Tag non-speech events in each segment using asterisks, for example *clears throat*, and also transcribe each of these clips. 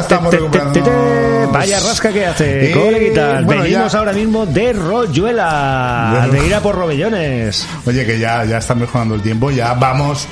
Estamos recuperando. Vaya rasca que hace, coleguitas. Venimos ahora mismo de Royuela, de ir a por Robellones. Oye, que ya, ya está mejorando el tiempo, ya vamos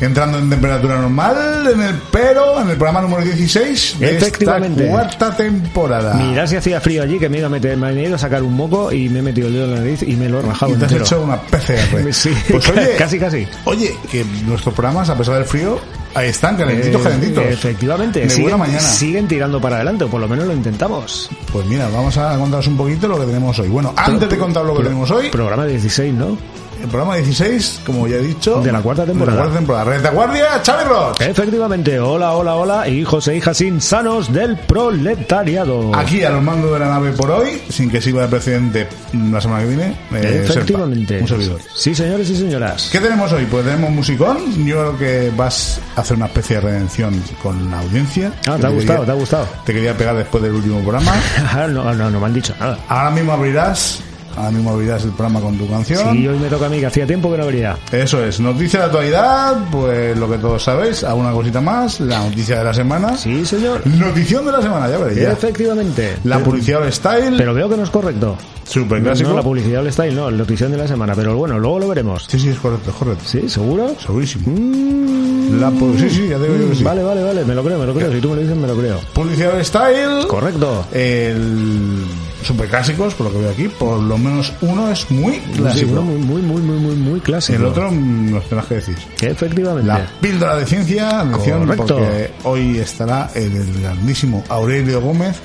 entrando en temperatura normal en el pero en el programa número 16 de Efectivamente. esta cuarta temporada. Mirad si hacía frío allí, que me ido a meter, me he ido a sacar un moco y me he metido el dedo en la nariz y me lo he rajado y te has entero. hecho una PCR. *laughs* Sí, Pues oye, *laughs* casi, casi. Oye, que nuestros programas, a pesar del frío, ahí están, calentitos, Eh, calentitos. Efectivamente, De siguen, buena mañana. siguen tirando para adelante, o por lo menos lo intentamos. Pues mira, vamos a contaros un poquito lo que tenemos hoy. Bueno, antes de contar lo que tenemos hoy, Programa 16, ¿no? El programa 16, como ya he dicho, De la cuarta temporada. De la cuarta temporada. Retaguardia, Xavi Roch. Efectivamente, hola, hola, hola, hijos e hijas insanos del proletariado. Aquí a los mandos de la nave por hoy, sin que sirva de precedente la semana que viene. eh, Efectivamente. Serpa, un servidor. Sí, señores y señoras. ¿Qué tenemos hoy? Pues tenemos musicón. Yo creo que vas a hacer una especie de redención con la audiencia. Ah, te ha gustado, quería- te ha gustado. Te quería pegar después del último programa. *laughs* no, no, no me han dicho nada. Ahora mismo abrirás, ahora mismo abrirás el programa con tu canción. Sí, hoy me toca a mí, que hacía tiempo que no abría. Eso es, noticia de actualidad, pues lo que todos sabéis, alguna cosita más, la noticia de la semana. Sí, señor. Notición de la semana, ya veréis. ya. Efectivamente. La publicidad all style, Pero veo que no es correcto. super clásico. no, la publicidad del style, no, la noticia de la semana. Pero bueno, luego lo veremos. Sí, sí, es correcto, es correcto. ¿Sí? ¿Seguro? Segurísimo. Mm, La sí, sí, ya te digo yo que sí. Vale, vale, vale, me lo creo, me lo creo. Si tú me lo dices, me lo creo. Publicidad style. Correcto. El super clásicos, por lo que veo aquí, por lo menos uno es muy clásico. muy, muy, muy, muy, muy, muy clásico. El otro mm, nos tendrás que decir. Efectivamente. La píldora de ciencia, atención, porque hoy estará el, grandísimo Aurelio Gómez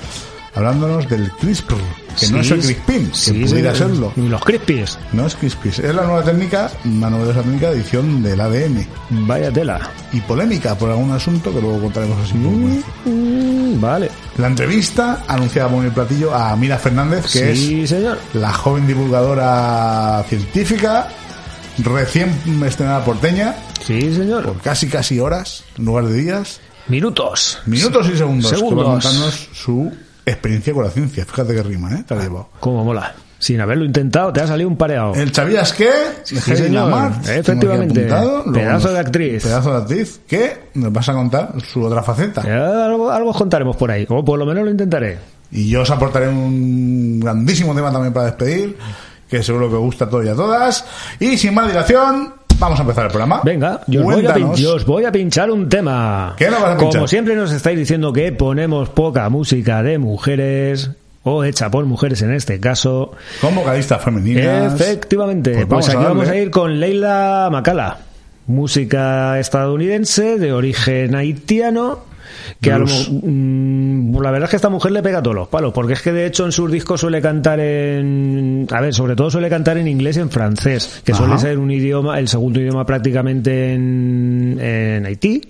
hablándonos del CRISPR, que no es el CRISPIN, que sí, pudiera sí, serlo. Y los crispies. No es CRISPR, es la nueva técnica, una novedosa técnica de edición del ADN. Vaya tela. Y polémica por algún asunto que luego contaremos así encima. Mm, vale. La entrevista anunciada por el platillo a Mira Fernández, que es señor. la joven divulgadora científica, recién estrenada porteña, Sí, señor. por casi casi horas, en lugar de días, Minutos. minutos y segundos, Segundos. contarnos su experiencia con la ciencia. Fíjate qué rima, ¿eh? Te la ha llevado. Cómo mola. Sin haberlo intentado, te ha salido un pareado. El ¿Sabías qué? Sí, señor. Aquí Efectivamente. Luego Pedazo de actriz. Pedazo de actriz que nos vas a contar su otra faceta. Eh, algo, algo os contaremos por ahí. O por lo menos lo intentaré. Y yo os aportaré un grandísimo tema también para despedir, que seguro que os gusta a todos y a todas. Y sin más dilación, vamos a empezar el programa. Venga, yo os, voy a, pin- Cuéntanos. yo os voy a pinchar un tema. ¿Qué nos vas a pinchar? Como siempre nos estáis diciendo que ponemos poca música de mujeres, o hecha por mujeres en este caso. Con vocalistas femeninas. Efectivamente, Pues pues, a aquí vamos a ir con Leila Macala, música estadounidense de origen haitiano. Que a lo Blues. mo- mm, la verdad es que esta mujer le pega todos los palos, porque es que de hecho en sus discos suele cantar en. A ver, sobre todo suele cantar en inglés y en francés, que suele ser un idioma, el segundo idioma prácticamente en, en Haití.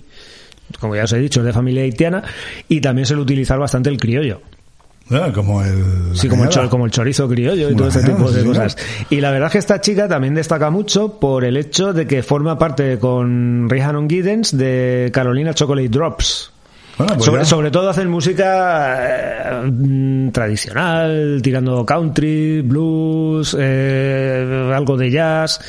Como ya os he dicho, es de familia haitiana, y también suele utilizar bastante el criollo. Ah, como el. Sí, como el, cañada. chor- como el chorizo criollo y todo ese tipo de sí, cosas. Y la verdad es que esta chica también destaca mucho por el hecho de que forma parte con Rhiannon Giddens de Carolina Chocolate Drops. Bueno, pues sobre, sobre todo hacen música eh, tradicional, tirando country, blues, eh, algo de jazz.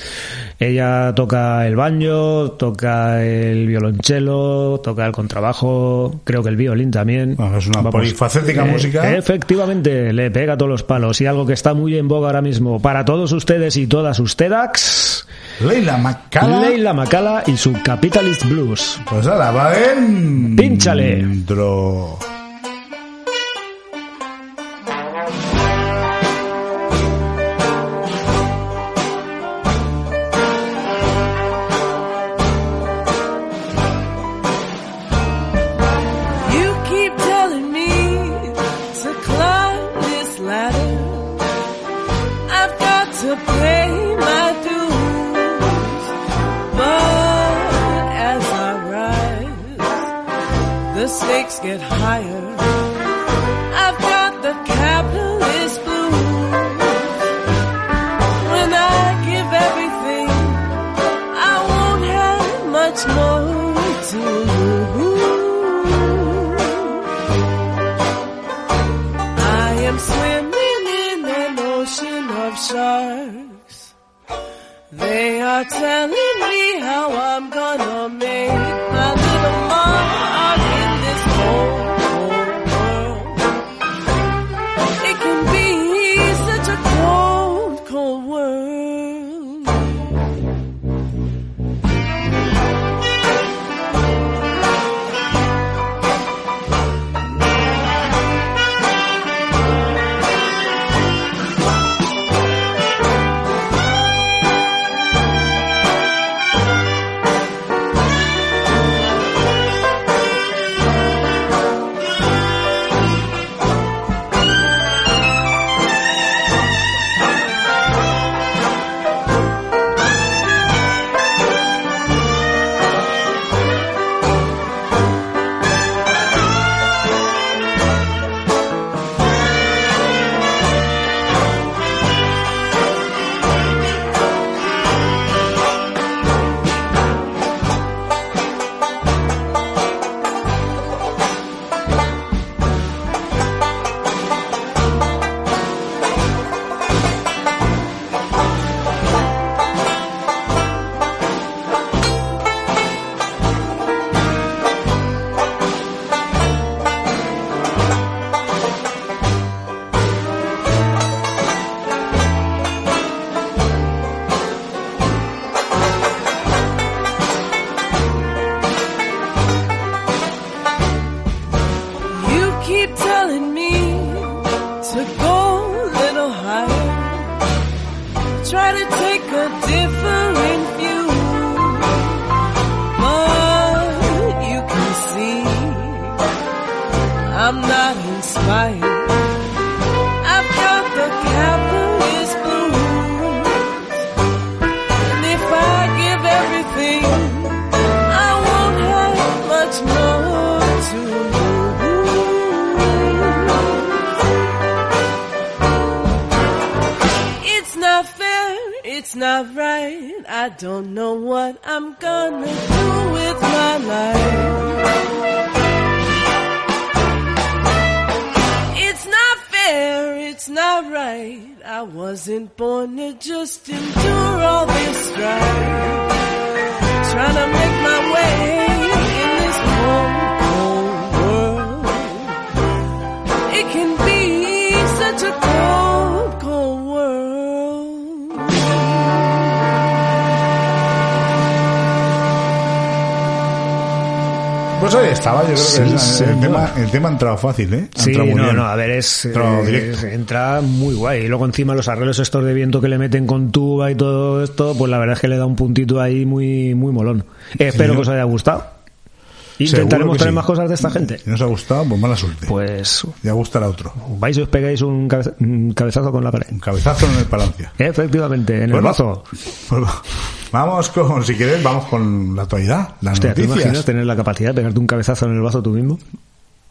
Ella toca el banjo, toca el violonchelo, toca el contrabajo, creo que el violín también. Es una polifacética música. Efectivamente, le pega todos los palos. Y algo que está muy en boga ahora mismo para todos ustedes y todas ustedes, Leila Macala. Leila Macala y su Capitalist Blues. Pues ahora va en. Pínchale. Dentro. Que es- el, tema, el tema ha entrado fácil, ¿eh? Ha Sí, muy no, bien. no, a ver, es, eh, directo. entra muy guay. Y luego encima los arreglos estos de viento que le meten con tuba y todo esto, pues la verdad es que le da un puntito ahí muy, muy molón. Eh, espero que os haya gustado. Intentaremos que traer sí. más cosas de esta gente. Si no os ha gustado, pues mala suerte. Pues Ya gustará otro. vais y os pegáis un cabeza- un cabezazo con la pared. Un cabezazo en el palacio. Efectivamente, en el mazo. pues va- vamos con, si queréis, vamos con la actualidad, las Hostia, ¿te noticias. imaginas tener la capacidad de pegarte un cabezazo en el vaso tú mismo?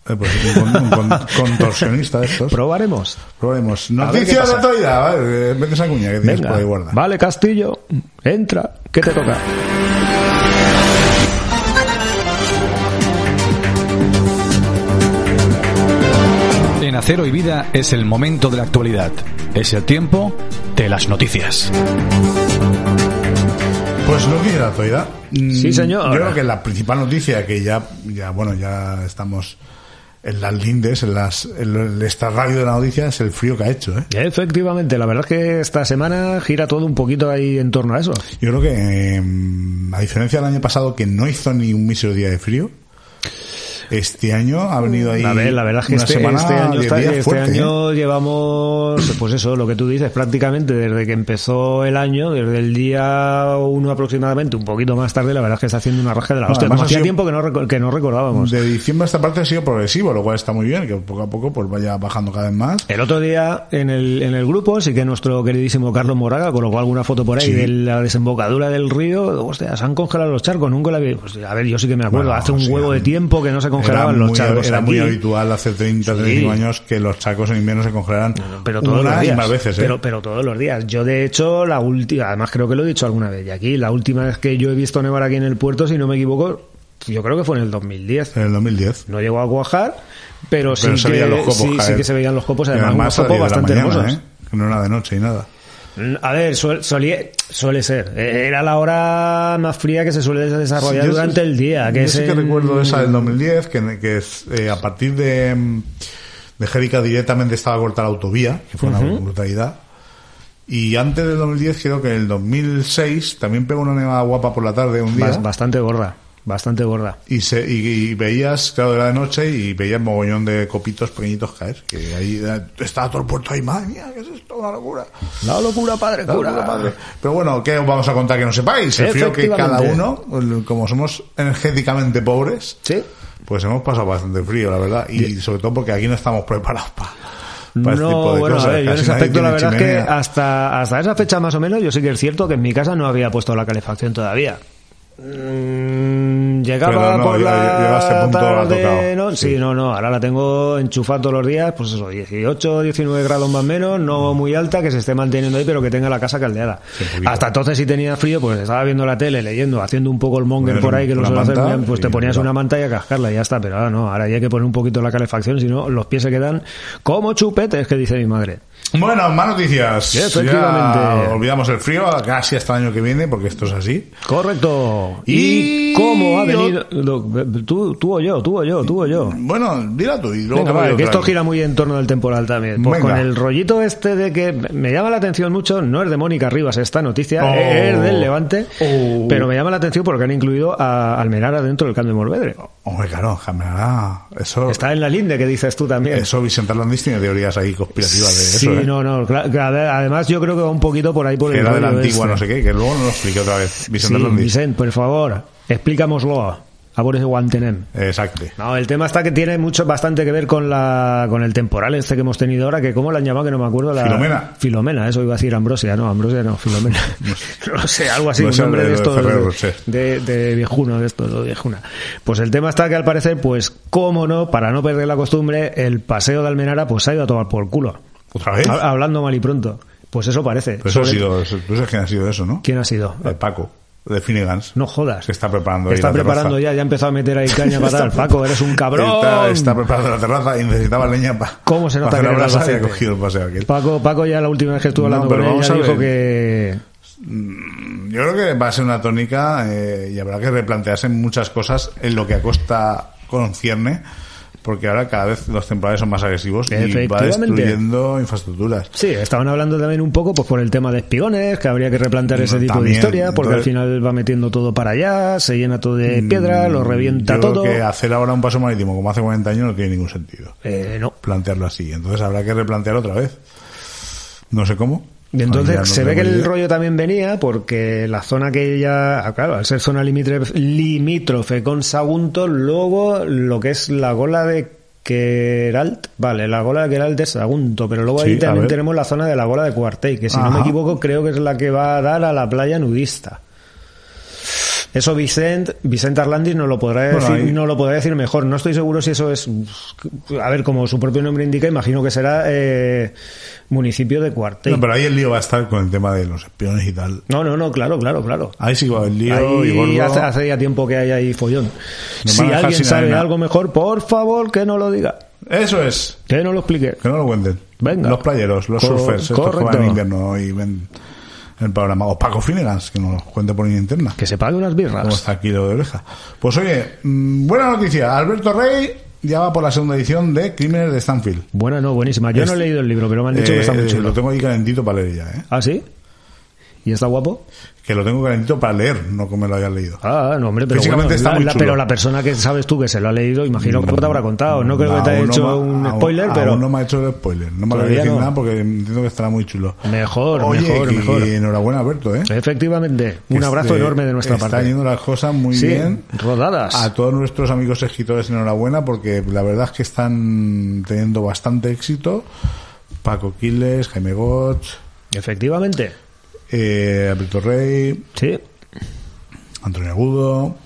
Eh, pues, un, con- un con- *laughs* contorsionista de estos. Probaremos. Qué Noticias de actualidad, vale, vete esa cuña que tienes por ahí guarda. vale, Castillo, entra. ¿Qué te toca? En Acero y Vida es el momento de la actualidad. Es el tiempo de las noticias. Pues noticias de actualidad. Mm, Sí, señor. Yo creo que la principal noticia que ya, ya bueno, ya estamos en las lindes, en las, en el extrarradio de la noticia, es el frío que ha hecho, ¿eh? Efectivamente, la verdad es que esta semana gira todo un poquito ahí en torno a eso. Yo creo que, eh, a diferencia del año pasado, que no hizo ni un mísero día de frío, este año ha venido ahí A ver, la verdad es que este, este año, está- este fuerte, ¿eh? año llevamos, pues eso, lo que tú dices, prácticamente desde que empezó el año, desde el día 1 aproximadamente, un poquito más tarde, la verdad es que está haciendo una raja de la hostia. además hacía tiempo que no, que no recordábamos. De diciembre a esta parte ha sido progresivo, lo cual está muy bien, que poco a poco pues vaya bajando cada vez más. El otro día en el, en el grupo sí que nuestro queridísimo Carlos Moraga colocó alguna foto por ahí Sí. de la desembocadura del río. Hostia, se han congelado los charcos, nunca la vi. Pues, a ver, yo sí que me acuerdo, Bueno, hace un sí, huevo de tiempo que no se congelaban era los muy, charcos. Era muy habitual hace 30, 35 años que los chacos en invierno se congelaran pero todos una los días. y más veces, ¿eh? pero, pero todos los días. Yo, de hecho, la última, además creo que lo he dicho alguna vez, y aquí, la última vez que yo he visto nevar aquí en el puerto, si no me equivoco, yo creo que fue en el 2010. En el 2010. No llegó a cuajar, pero, sí, Pero se que, los copos sí, sí que se veían los copos, además, unos a copos 10 de la bastante mañana, hermosos. ¿eh? No era de noche y nada. A ver, suel- solía- suele ser. Eh, Era la hora más fría que se suele desarrollar Sí, durante sí- el día. Que yo es sí que en- recuerdo esa del 2010, que, que es, eh, a partir de, de Jérica directamente estaba corta la autovía, que fue una brutalidad. Y antes del 2010, creo que en el 2006 también pegó una nevada guapa por la tarde un día. Bas- Bastante gorda. Bastante gorda. Y, se, y, y veías, claro, era de noche y veías mogollón de copitos pequeñitos caer. Que ahí eh, estaba todo el puerto ahí, madre mía, ¿qué es esto? Una locura. La locura, padre, La locura, padre. Pero bueno, ¿qué os vamos a contar que no sepáis? El frío que cada uno, como somos energéticamente pobres, Sí. pues hemos pasado bastante frío, la verdad. Y sobre todo porque aquí no estamos preparados para este No, tipo de bueno, cosas. a ver, yo en ese aspecto la verdad es que hasta, hasta esa fecha más o menos yo sí que es cierto que en mi casa no había puesto la calefacción todavía. Mm, llegaba no, por la punto, tarde. ¿no? Sí. Sí. no, no, ahora la tengo enchufada todos los días, pues eso, 18, 19 grados más o menos, no muy alta, que se esté manteniendo ahí, pero que tenga la casa caldeada. Sí. Hasta entonces si tenía frío, pues estaba viendo la tele, leyendo, haciendo un poco el monger por ahí, que lo suelo hacer, manta pues te ponías una manta y a cascarla y ya está, pero ahora no, ahora ya hay que poner un poquito la calefacción, si no los pies se quedan como chupetes, que dice mi madre. Bueno, más noticias. Sí, efectivamente. Ya olvidamos el frío casi hasta el año que viene, porque esto es así. Correcto. Y- ¿Y cómo ha venido? lo- Tú, tú o yo, tú o yo, tú o yo. Bueno, dila tú y luego Venga, vale, que esto gira muy en torno del temporal también. Pues Venga. con el rollito este de que me llama la atención mucho, no es de Mónica Rivas esta noticia, Oh. es del Levante, Oh. pero me llama la atención porque han incluido a Almenara dentro del Camp de Morvedre. Hombre, claro, Jamerá. Eso, Está en la linde que dices tú también. eso Vicente Landis tiene teorías ahí conspirativas de sí, eso. ¿eh? No, no. además, yo creo que va un poquito por ahí por Que el era de la antigua, este. no sé qué, que luego no lo expliqué otra vez. Vicente Sí, Landis. Vicent, por favor, explícamoslo. A por ese guantenem. Exacto. No, el tema está que tiene mucho, bastante que ver con la, con el temporal este que hemos tenido ahora, que cómo la han llamado que no me acuerdo. La, Filomena. Filomena, eso iba a decir Ambrosia, no, Ambrosia no, Filomena. *laughs* *laughs* no sé, algo así, No un nombre de- de de estos de, de, de viejuno, de estos, de viejuna. Pues el tema está que al parecer, pues, cómo no, para no perder la costumbre, el paseo de Almenara, pues se ha ido a tomar por culo. ¿Otra vez? Ha- Hablando mal y pronto. Pues eso parece. Pero eso ha sido, tú sabes quién ha sido eso, ¿no? ¿Quién ha sido? El Paco, de Finnegan's. No jodas. Se está preparando ahí Está la preparando terraza. ya, ya ha empezado a meter ahí caña para *laughs* tal. Paco, eres un cabrón. Está, está preparando la terraza y necesitaba leña para ¿Cómo se nota que la ha Albacete? cogido el paseo aquel. Paco, Paco ya la última vez que estuve No, hablando pero con él vamos ya a dijo ver. que Yo creo que va a ser una tónica eh, y habrá que replantearse muchas cosas en lo que a Costa concierne, porque ahora cada vez los temporales son más agresivos y va destruyendo infraestructuras. Sí, estaban hablando también un poco pues por el tema de espigones, que habría que replantear ese tipo de historia, porque entonces- al final va metiendo todo para allá, se llena todo de piedra, lo revienta Mm, Yo creo todo. que hacer ahora un paso marítimo como hace 40 años no tiene ningún sentido. Eh, no. Plantearlo así. Entonces habrá que replantear otra vez. No sé cómo. Y entonces no se ve que el idea. rollo también venía porque la zona que ya, ah, claro, al ser zona limítrofe, con Sagunto, luego lo que es la gola de Queralt, vale, la gola de Queralt es Sagunto, pero luego Sí, ahí también tenemos la zona de la gola de Cuartey, que si no me equivoco creo que es la que va a dar a la playa nudista. Eso Vicent, Vicent Arlandis no lo podrá Bueno, decir, ahí- no lo podrá decir mejor. No estoy seguro si eso es, a ver, como su propio nombre indica, imagino que será eh, municipio de Cuartey. No, pero ahí el lío va a estar con el tema de los espiones y tal. No, no, no, claro, claro, claro. Ahí sí va haber lío y Ahí gordo. hace, hace ya tiempo que hay ahí follón. Si alguien sabe arena. algo mejor, por favor, que no lo diga. Eso es. Que no lo explique. Que no lo cuenten. Venga. Los playeros, los Co- surfers, estos que van en invierno y ven el programa. O Paco Finnegans, que nos cuente por línea interna. Que se pague unas birras. ¿Cómo está aquí lo de oreja? Pues oye, mm, buena noticia. Alberto Rey ya va por la segunda edición de Crímenes de Stanfield. Buena, no, buenísima. Yo no he leído el libro, pero me han dicho que está muy Eh, chulo. Lo tengo ahí calentito para leer ya, ¿eh? ¿Ah, sí? ¿Y está guapo? Que lo tengo calentito para leer, no que me lo hayas leído. Ah, no, hombre, pero bueno, está la- muy la- pero la persona que sabes tú que se lo ha leído, imagino que te habrá contado. No creo que te haya Aún no hecho un aún- spoiler, aún pero no me ha hecho el spoiler. No me lo voy a decir no. nada porque entiendo que estará muy chulo. mejor, Oye, mejor, que mejor. enhorabuena, Alberto, ¿eh? Efectivamente, un abrazo enorme de nuestra Están parte. yendo las cosas muy Sí, bien. rodadas. A todos nuestros amigos escritores, enhorabuena, porque la verdad es que están teniendo bastante éxito. Paco Quiles, Jaime Gotch, Efectivamente. Eh, Alberto Rey, Sí. Antonio Agudo.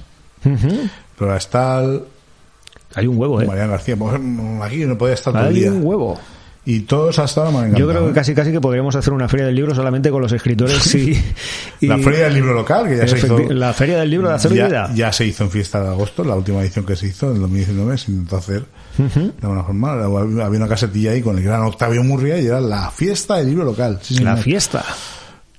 Flora Stahl, Hay un huevo, ¿eh? Mariano García. Pues, aquí no podía estar todo el Hay un huevo. Y todos hasta han Yo creo que ¿eh? casi casi que podríamos hacer una feria del libro solamente con los escritores y, *laughs* y- La feria del libro local, que ya se hizo. La feria del libro de Acero ya, Vida. ya se hizo en fiesta de agosto, la última edición que se hizo en 2019, se intentó hacer de alguna forma. Había una casetilla ahí con el gran Octavio Murria y era la fiesta del libro local. Sí, la señor. fiesta.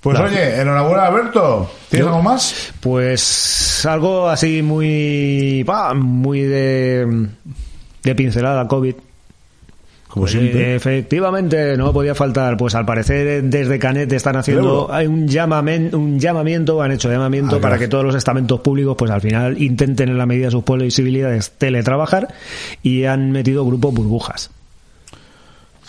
Pues oye, enhorabuena Alberto. ¿Tienes Yo- algo más? Pues algo así muy muy de de pincelada COVID. Como Pues, siempre. efectivamente, no podía faltar. Pues al parecer eh, desde Canet están haciendo un llamamen- un llamamiento, han hecho llamamiento Ah, para que todos los estamentos públicos, pues al final intenten en la medida de sus posibilidades teletrabajar y han metido grupos burbujas.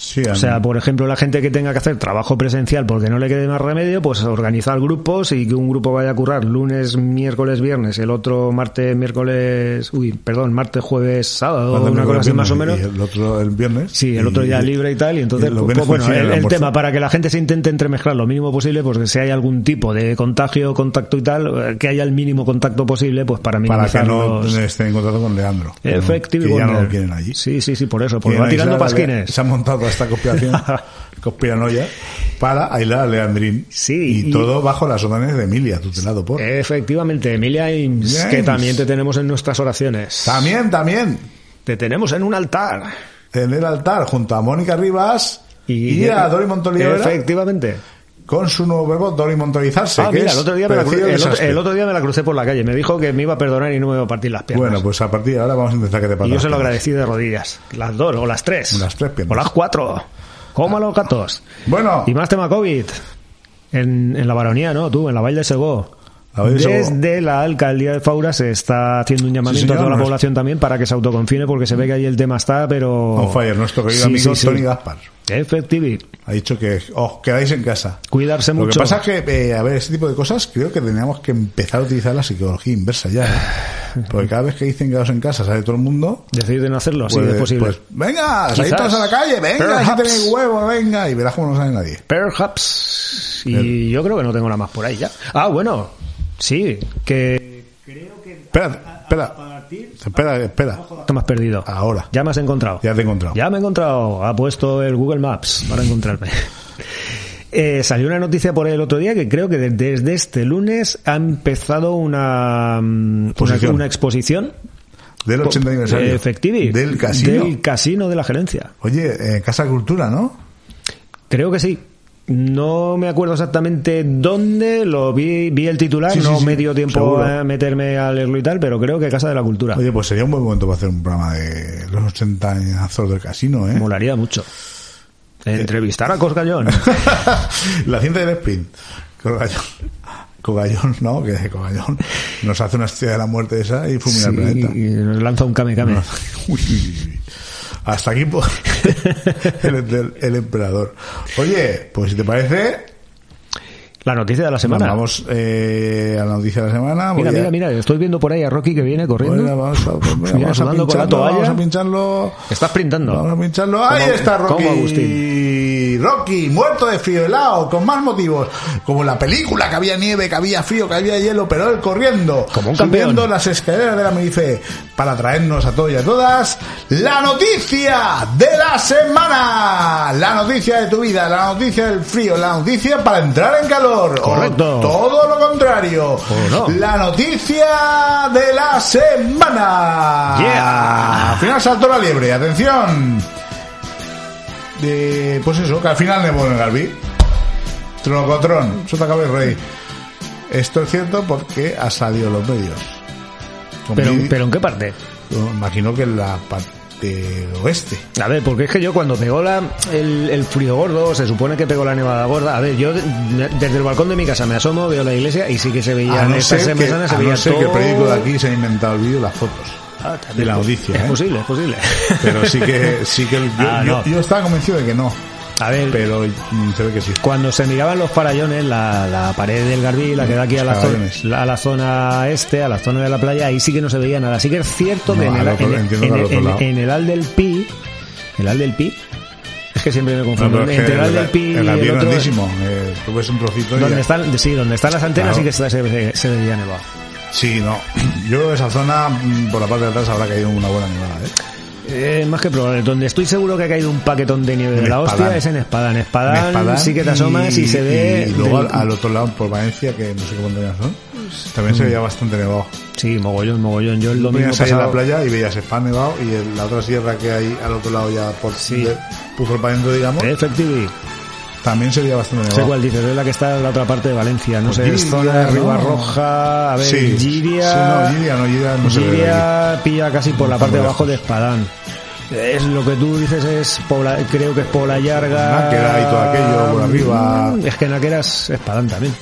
Sí, O sea, por ejemplo, la gente que tenga que hacer trabajo presencial porque no le quede más remedio, pues organizar grupos y que un grupo vaya a currar lunes, miércoles, viernes, el otro martes, miércoles, uy, perdón, martes, jueves, sábado, una cosa así más o menos. y El otro el viernes. Sí, el otro ya libre y tal, y entonces, y pues, bueno, el, tema, para que la gente se intente entremezclar lo mínimo posible, pues que si hay algún tipo de contagio, contacto y tal, eh, que haya el mínimo contacto posible, pues para Para minimizar que no los... estén en contacto con Leandro. Efectivo. Que ya no lo quieren allí. Sí, sí, sí, por eso, porque va tirando pasquines. Se ha montado esta conspiración, *laughs* conspiranoia, para aislar a Leandrín. Sí, Y, y- todo bajo las órdenes de Emilia, tutelado por. Efectivamente, Emilia Ims, James. que también te tenemos en nuestras oraciones. También, también. Te tenemos en un altar. En el altar, junto a Mónica Rivas y, a Dori Montoliver, Efectivamente. Con su nuevo verbo Dori Montorizarse. Ah, mira, el otro, día me la cru- el, otro, desastre. el otro día me la crucé por la calle. Me dijo que me iba a perdonar y no me iba a partir las piernas. Bueno, pues a partir de ahora vamos a intentar que te y pases yo se lo agradecí de rodillas. Las dos, o las tres. Las tres piernas. O las cuatro. Como los gatos. Bueno, Y más tema COVID. En, en la baronía, ¿no? Tú, en la Valle de Segó. Desde la alcaldía de Faura se está haciendo un llamamiento a toda la población también para que se autoconfine porque se ve que ahí el tema está, pero... on fire, nuestro querido Sí, amigo sí. Tony Gaspar. Efectivi. Ha dicho que os quedáis en casa. Cuidarse Lo que mucho. pasa es que, eh, a ver, este tipo de cosas creo que teníamos que empezar a utilizar la psicología inversa ya. ¿eh? Porque cada vez que dicen quedaos en casa, sale todo el mundo. Deciden hacerlo, sí, pues, es posible. pues, venga, salid todos a la calle, venga, Perhaps. tenéis huevo, venga, y verás cómo no sale nadie. Perhaps. Y yo creo que no tengo nada más por ahí ya. Ah, bueno. Sí, que... Espera, espera, espera, espera. Te me has perdido. Ahora, Ya me has encontrado. ya te he encontrado. Ya me he encontrado. Ha puesto el Google Maps para encontrarme. *laughs* Eh, salió una noticia por ahí el otro día que creo que de- desde este lunes ha empezado una, mm, una, Exposición. una exposición Del 80 aniversario. efectivi, Del casino. del casino de la gerencia. Oye, eh, Casa Cultura, ¿no? Creo que sí. No me acuerdo exactamente dónde, lo vi, vi el titular, Sí, no sí, me dio tiempo seguro. a meterme a leerlo y tal, pero creo que Casa de la Cultura. Oye, pues sería un buen momento para hacer un programa de los 80 añazos del casino, ¿eh? Molaría mucho. Entrevistar a Cosgallón. *laughs* la ciencia del sprint. Cogallón. Cogallón, ¿no? Que Cogallón nos hace una estrella de la muerte esa y fulmina el Sí, planeta. y nos lanza un Kame Kame. *laughs* Uy, uy, uy. Hasta aquí pues, *laughs* el, el- el emperador. Oye, pues si te parece, La noticia de la semana. vamos eh, a la noticia de la semana. Mira, a- mira, mira, estoy viendo por ahí a Rocky que viene corriendo. Bueno, vamos a, pues, vamos a sudando con la pincharlo, toalla. vamos a pincharlo. Estás printando. Vamos a pincharlo. Ahí está Rocky. como Agustín. Rocky, muerto de frío, helado, con más motivos. Como la película, que había nieve, que había frío, que había hielo, pero él corriendo. Como un campeón. Subiendo las escaleras de la Medife para traernos a todos y a todas la noticia de la semana. La noticia de tu vida, la noticia del frío, la noticia para entrar en calor. O todo lo contrario. no. La noticia de la semana. Yeah. Al final saltó la liebre, atención. De, pues eso, que al final nevó en el Galví. Tronocotrón, sota cabe rey. Esto es cierto porque ha salido en los medios. Con Pero, pero ¿en qué parte? imagino que en la parte oeste. A ver, porque es que yo cuando pegó la, el, el frío gordo, se supone que pegó la nevada gorda. A ver, yo de- desde el balcón de mi casa me asomo, veo la iglesia y sí que se veía A no esta ser, que, semana se veía no que el periódico de aquí se ha inventado el vídeo las fotos. Ah, de la noticia, Es ¿eh? posible, es posible. Pero sí que, sí que *laughs* yo, Ah, yo- no. yo estaba convencido de que no. A ver, Pero mm, se ve que sí. cuando se miraban los farallones, la, la pared del Garbí, la que da aquí a la, zona, a la zona este, a la zona de la playa, ahí sí que no se veía nada. Sí que es cierto que No, en el, al otro- en, entiendo en- que al otro en- lado. en el Al del Pi, el Al del Pi, es que siempre me No, confundo. es Entre el Al el, del Pi el el es otro, grandísimo. eh, tú ves un trocito donde están, sí, donde están las antenas Claro. sí que se, se, se veía nevado. Sí, no. Yo esa zona, mm, por la parte de atrás, habrá caído una buena nevada, ¿eh? Eh, más que probable. Donde estoy seguro que ha caído un paquetón de nieve de la Espadán. hostia es en Espadán. Espadán, En Espadán sí que te asomas y, se ve... Y luego del- al, otro lado, por Valencia, que no sé qué montañas son, también Mm. se veía bastante nevado. Sí, mogollón, mogollón. Yo el domingo Venías ahí en la playa y veías Spa nevado y el- la otra sierra que hay al otro lado ya por Sí. de- puso el para adentro, digamos, Efectivi. También se veía bastante Sé nevado. cuál dices, es la que está en la otra parte de Valencia. No Pues sé, es Giria, zona de ¿no? Ribarroja. A ver, Sí, Giria... sí, no, Giria no, Giria no Giria pilla casi por la parte de abajo de Espadán. Es lo que tú dices es Pobla, creo que es Pobla Llarga. Náquera y todo aquello por arriba. Mm, Es que Náquera es Espadán también.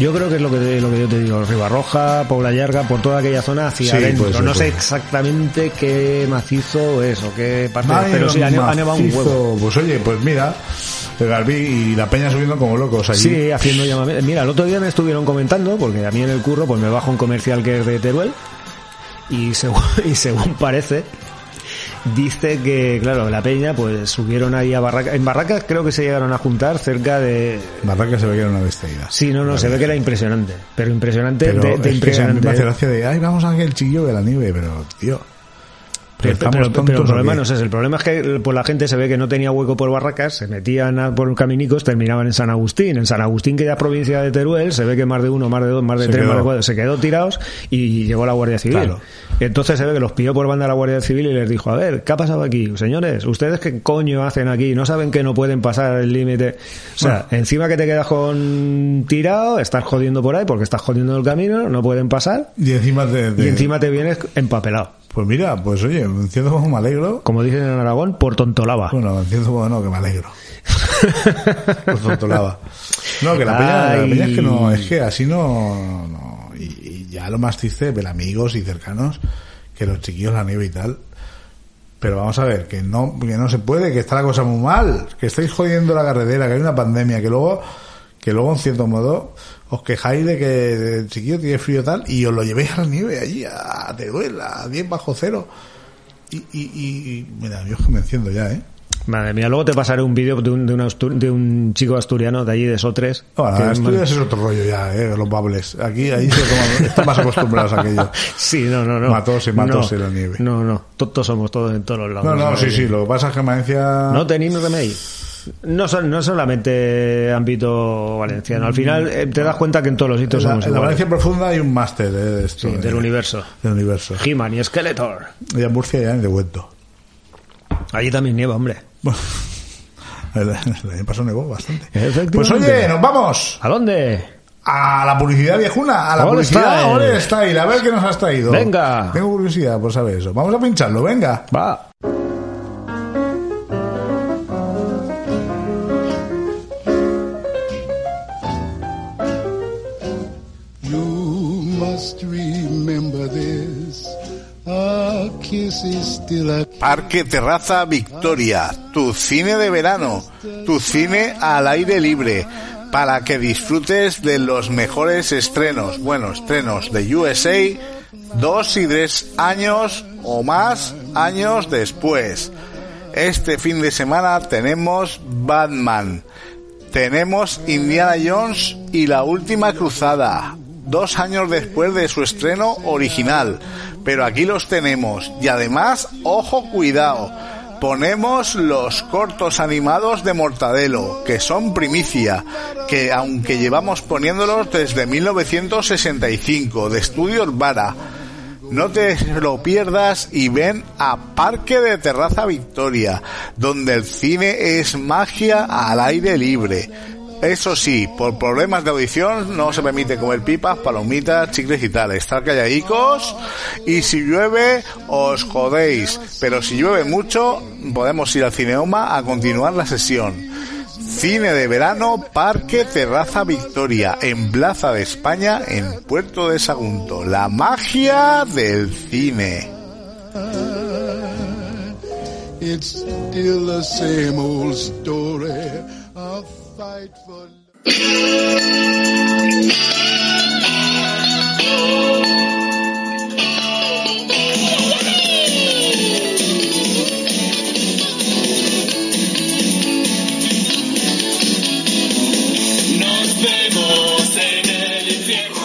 Yo creo que es lo que, lo que yo te digo, Ribarroja, Pobla Llarga, por toda aquella zona hacia Sí, adentro. puede ser, no sé puede ser. exactamente qué macizo es o qué parte, Ay, pero sí, ha, ne- ha nevado un huevo. Pues oye, pues mira, el Garbí y la peña subiendo como locos allí. Sí, haciendo llamamientos. Mira, el otro día me estuvieron comentando, porque a mí en el curro pues me bajo un comercial que es de Teruel, y según, *laughs* y según parece, dice que, claro, la peña pues subieron ahí a Barracas. En Barracas creo que se llegaron a juntar cerca de... Barraca se ve que era una bestialidad. Sí, no, no, se ve que era impresionante, pero impresionante Pero de, de es que a mí impresionante. me hace gracia de, ay, vamos a el chiquillo de la nieve, pero, tío... Pero, el ¿o problema no es ese. El problema es que pues, la gente se ve que no tenía hueco por barracas, se metían a- por caminicos, terminaban en San Agustín. En San Agustín, que ya es provincia de Teruel, se ve que más de uno, más de dos, más de Se tres, quedó. más de cuatro, se quedó tirados y llegó la Guardia Civil. Claro. Entonces se ve que los pilló por banda la Guardia Civil y les dijo, a ver, ¿qué ha pasado aquí? Señores, ¿ustedes qué coño hacen aquí? ¿No saben que no pueden pasar el límite? O sea, encima que te quedas con tirado, estás jodiendo por ahí porque estás jodiendo el camino, no pueden pasar Y encima de- y encima te vienes empapelado. Pues mira, pues oye, en cierto modo me alegro. Como dicen en Aragón, por tontolava. Bueno, en cierto modo no, que me alegro. *laughs* Pues tontolaba. No, que la peña, la peña es que no, es que así no, no. Y, y ya lo más triste, ver amigos y cercanos, que los chiquillos la nieve y tal. Pero vamos a ver, que no, que no se puede, que está la cosa muy mal, que estáis jodiendo la carretera, que hay una pandemia, que luego, que luego en cierto modo os quejáis de que el chiquillo tiene frío tal y os lo llevéis a la nieve allí, a Teruel, a 10 bajo cero. Y, y, y, mira, yo es que me enciendo ya, ¿eh? Madre mía, luego te pasaré un vídeo de un, de, un de un chico asturiano de allí de Sotres. Bueno, que- Asturias es otro rollo ya, ¿eh? Los bables. Aquí, ahí se toman, están más acostumbrados a aquello. *laughs* Sí, no, no, no. Matos y matos no, en la nieve. No, no, todos somos todos en todos los lados. No, no, sí, sí. Lo que pasa es que en Valencia... No tenim remei. No, son, no solamente ámbito valenciano. Al final eh, te das cuenta que en todos los sitios somos en la iguales. Valencia Profunda hay un máster eh, de esto. Sí, de- del universo. Del universo. He-Man y Skeletor. Y en Murcia ya ni de cuento. Allí también nieva, hombre. *laughs* El, el año pasado nevó bastante. Efectivamente. Pues oye, nos vamos ¿A dónde? a la publicidad viejuna, a la All publicidad Style. All Style, a ver qué nos has traído. Venga. Tengo curiosidad por saber eso. Vamos a pincharlo, venga. Va. Parque Terraza Victoria, tu cine de verano, tu cine al aire libre, para que disfrutes de los mejores estrenos, bueno, estrenos de USA, dos y tres años o más años después. Este fin de semana tenemos Batman, tenemos Indiana Jones y la última cruzada, dos años después de su estreno original. Pero aquí los tenemos y además, ojo cuidado, ponemos los cortos animados de Mortadelo, que son primicia, que aunque llevamos poniéndolos desde 1965, de Estudios Vara. No te lo pierdas y ven a Parque de Terraza Victoria, donde el cine es magia al aire libre. Eso sí, por problemas de audición no se permite comer pipas, palomitas, chicles y tal. Estar calladicos y si llueve os jodéis. Pero si llueve mucho podemos ir al Cineoma a continuar la sesión. Cine de verano, Parque Terraza Victoria, en Plaza de España, en Puerto de Sagunto. La magia del cine. A fight for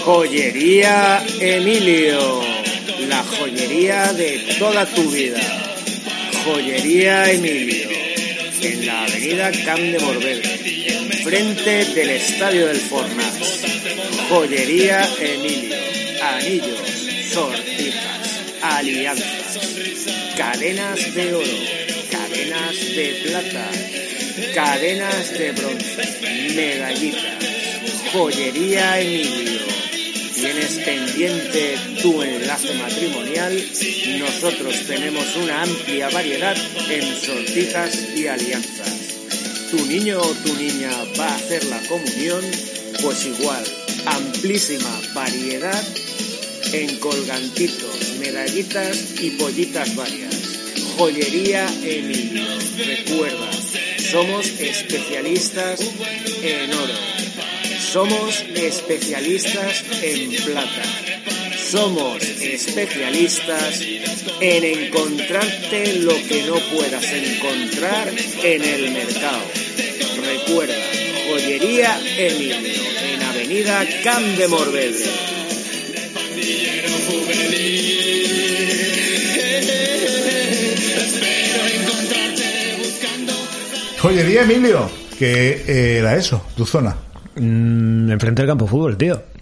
Joyería Emilio, la joyería de toda tu vida. Joyería Emilio, en la avenida Camp de Morvedre, enfrente del Estadio del Fornas. Joyería Emilio, anillos, sortijas, alianzas, cadenas de oro, cadenas de plata, cadenas de bronce, medallitas. Joyería Emilio. ¿Tienes pendiente tu enlace matrimonial? Nosotros tenemos una amplia variedad en sortijas y alianzas. ¿Tu niño o tu niña va a hacer la comunión? Pues igual, amplísima variedad en colgantitos, medallitas y pollitas varias. Joyería Emilio. Recuerda, somos especialistas en oro. Somos especialistas en plata. Somos especialistas en encontrarte lo que no puedas encontrar en el mercado. Recuerda, Joyería Emilio, en Avenida Camp de Morvedre. Joyería Emilio, que eh, era eso, tu zona. Mm, enfrente del campo de fútbol, tío.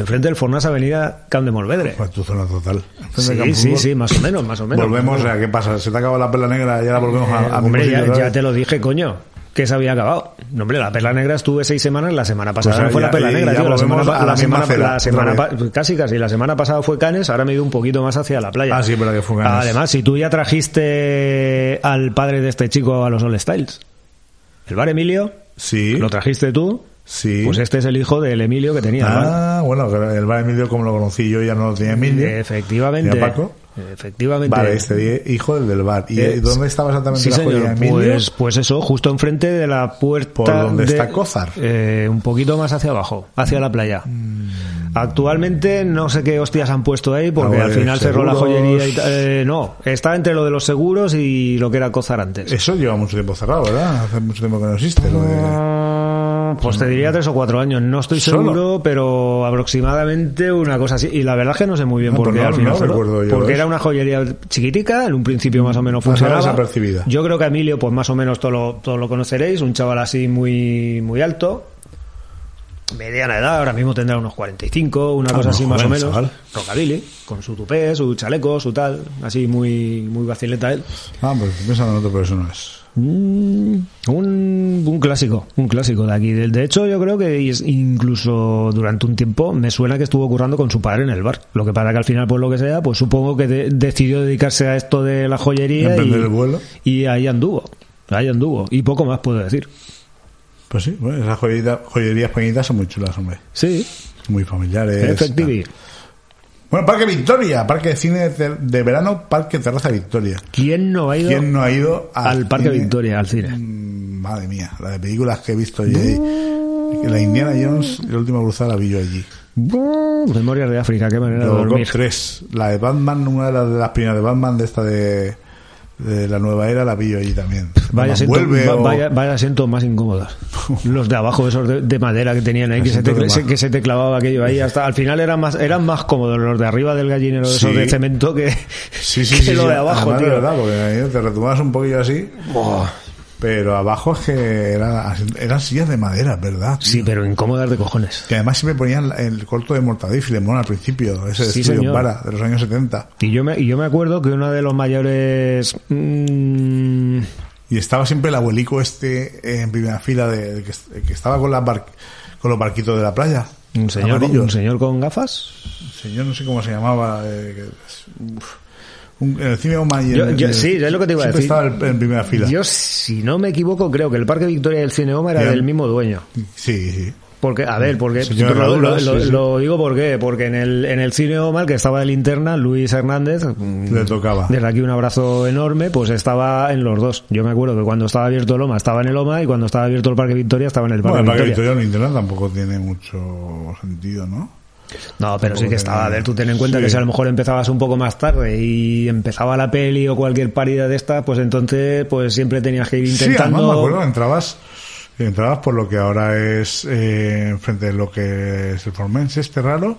Enfrente del Fornas Avenida Camp de Morvedre. Pues tu zona total. Sí, sí, sí, más o menos, más o menos. Volvemos, o sea, ¿qué pasa? ¿Se te acaba la perla negra y ahora volvemos a, Eh, a hombre, mismo ya, ya te lo dije, coño. Que se había acabado. No, hombre, la perla negra estuve seis semanas. La semana pasada Pues no fue ya- la perla negra, ya tío. La semana, la la semana, cera, la casi, casi. La semana pasada fue Canes, ahora me he ido un poquito más hacia la playa. Ah, sí, pero que fue Cannes. Además, si tú ya trajiste al padre de este chico a los All Styles, el bar Emilio, Sí. lo trajiste tú, Sí. pues este es el hijo del Emilio que tenía. Ah, bueno, el bar Emilio, como lo conocí yo, ya no lo tenía Emilio. Efectivamente. ¿Tenía Paco? Efectivamente. Vale, este hijo del del bar. ¿Y Eh, dónde estaba exactamente Sí, la señor. joyería Emilio? Pues, pues eso, justo enfrente de la puerta. ¿Por donde de- está Cózar? eh, un poquito más hacia abajo, hacia la playa. Mm. Actualmente no sé qué hostias han puesto ahí porque Algo al final cerró la joyería y eh, no, está entre lo de los seguros y lo que era Cozar antes. Eso lleva mucho tiempo cerrado, ¿verdad? Hace mucho tiempo que no existe. lo de- Ah, pues te diría tres o cuatro años. No estoy ¿Solo? seguro, pero aproximadamente una cosa así. Y la verdad es que no sé muy bien No, por pues qué no, al final. no yo porque eso. era una joyería chiquitica, en un principio más o menos funcionaba. desapercibida. Yo creo que Emilio, pues más o menos todo lo, todo lo conoceréis. Un chaval así muy, muy alto. Mediana edad, ahora mismo tendrá unos 45, una Ah, cosa no, así más o menos. chaval. Rockabilly, con su tupé, su chaleco, su tal. Así muy, muy vacileta él. Ah, pues pensando en otro, es. Mm, un, un clásico, un clásico de aquí. De, de hecho, yo creo que incluso durante un tiempo me suena que estuvo currando con su padre en el bar. Lo que pasa que al final, por lo que sea, pues supongo que de- decidió dedicarse a esto de la joyería y, el vuelo. y ahí anduvo. Ahí anduvo. Y poco más puedo decir. Pues sí, bueno, esas joyerías, joyerías pequeñitas son muy chulas, hombre. Sí, Muy familiares. efectivi. Bueno, Parque Victoria, Parque de Cine de, de Verano, Parque Terraza Victoria. ¿Quién no ha ido ¿Quién no ha ido al Parque cine? Victoria, al cine? Mm, Madre mía, la de películas que he visto yo ahí. La Indiana Jones, la última cruzada la vi yo allí. Buh, Memorias de África, qué manera de Robocop dormir. 3, la de Batman, una de las, de las primeras de Batman, de esta de, de la nueva era, la vi yo allí también. *laughs* Vaya asiento, o- vaya, vaya asientos más incómodos. *laughs* Los de abajo, esos de, de madera que tenían ahí, que se, te, se- que se te clavaba aquello ahí. Hasta al final eran más, eran más cómodos los de arriba del gallinero, esos Sí. de cemento, que, Sí, sí, *laughs* que sí. lo de abajo, tío. verdad, porque ahí te retumbas un poquillo así, Buah. Pero abajo es que era, eran sillas de madera, ¿verdad? Sí, pero incómodas de cojones. Que además siempre ponían el corto de Mortadelo y Filemón al principio, ese de Sí, estudio para, de los años 70. Y yo me, y yo me acuerdo que uno de los mayores... mm, Y estaba siempre el abuelico este en primera fila de, que, que estaba con, las bar- con los barquitos de la playa. un, señor, Amarillos. un señor con gafas. señor no sé cómo se llamaba eh, que uf. Un- el cine Oma y en- sí, es lo que te iba a decir. estaba en, primera fila Yo, si no me equivoco, creo que el Parque Victoria del Cineoma era Bien. del mismo dueño. sí sí Porque, a ver, porque lo, lo- lo- lo digo porque, porque en el, en el cine Oma, el que estaba de linterna, Luis Hernández, mm, le tocaba desde aquí un abrazo enorme, pues estaba en los dos. Yo me acuerdo que cuando estaba abierto el Oma estaba en el Oma y cuando estaba abierto el Parque Victoria estaba en el Parque bueno, el Parque Victoria. Victoria en internet tampoco tiene mucho sentido ¿no? No, pero sí que estaba. A ver, tú ten en cuenta Sí. que si a lo mejor empezabas un poco más tarde y empezaba la peli o cualquier parida de esta, pues entonces pues siempre tenías que ir sí además me acuerdo intentando... entrabas entrabas por lo que ahora es eh, frente de lo que es el Formense este raro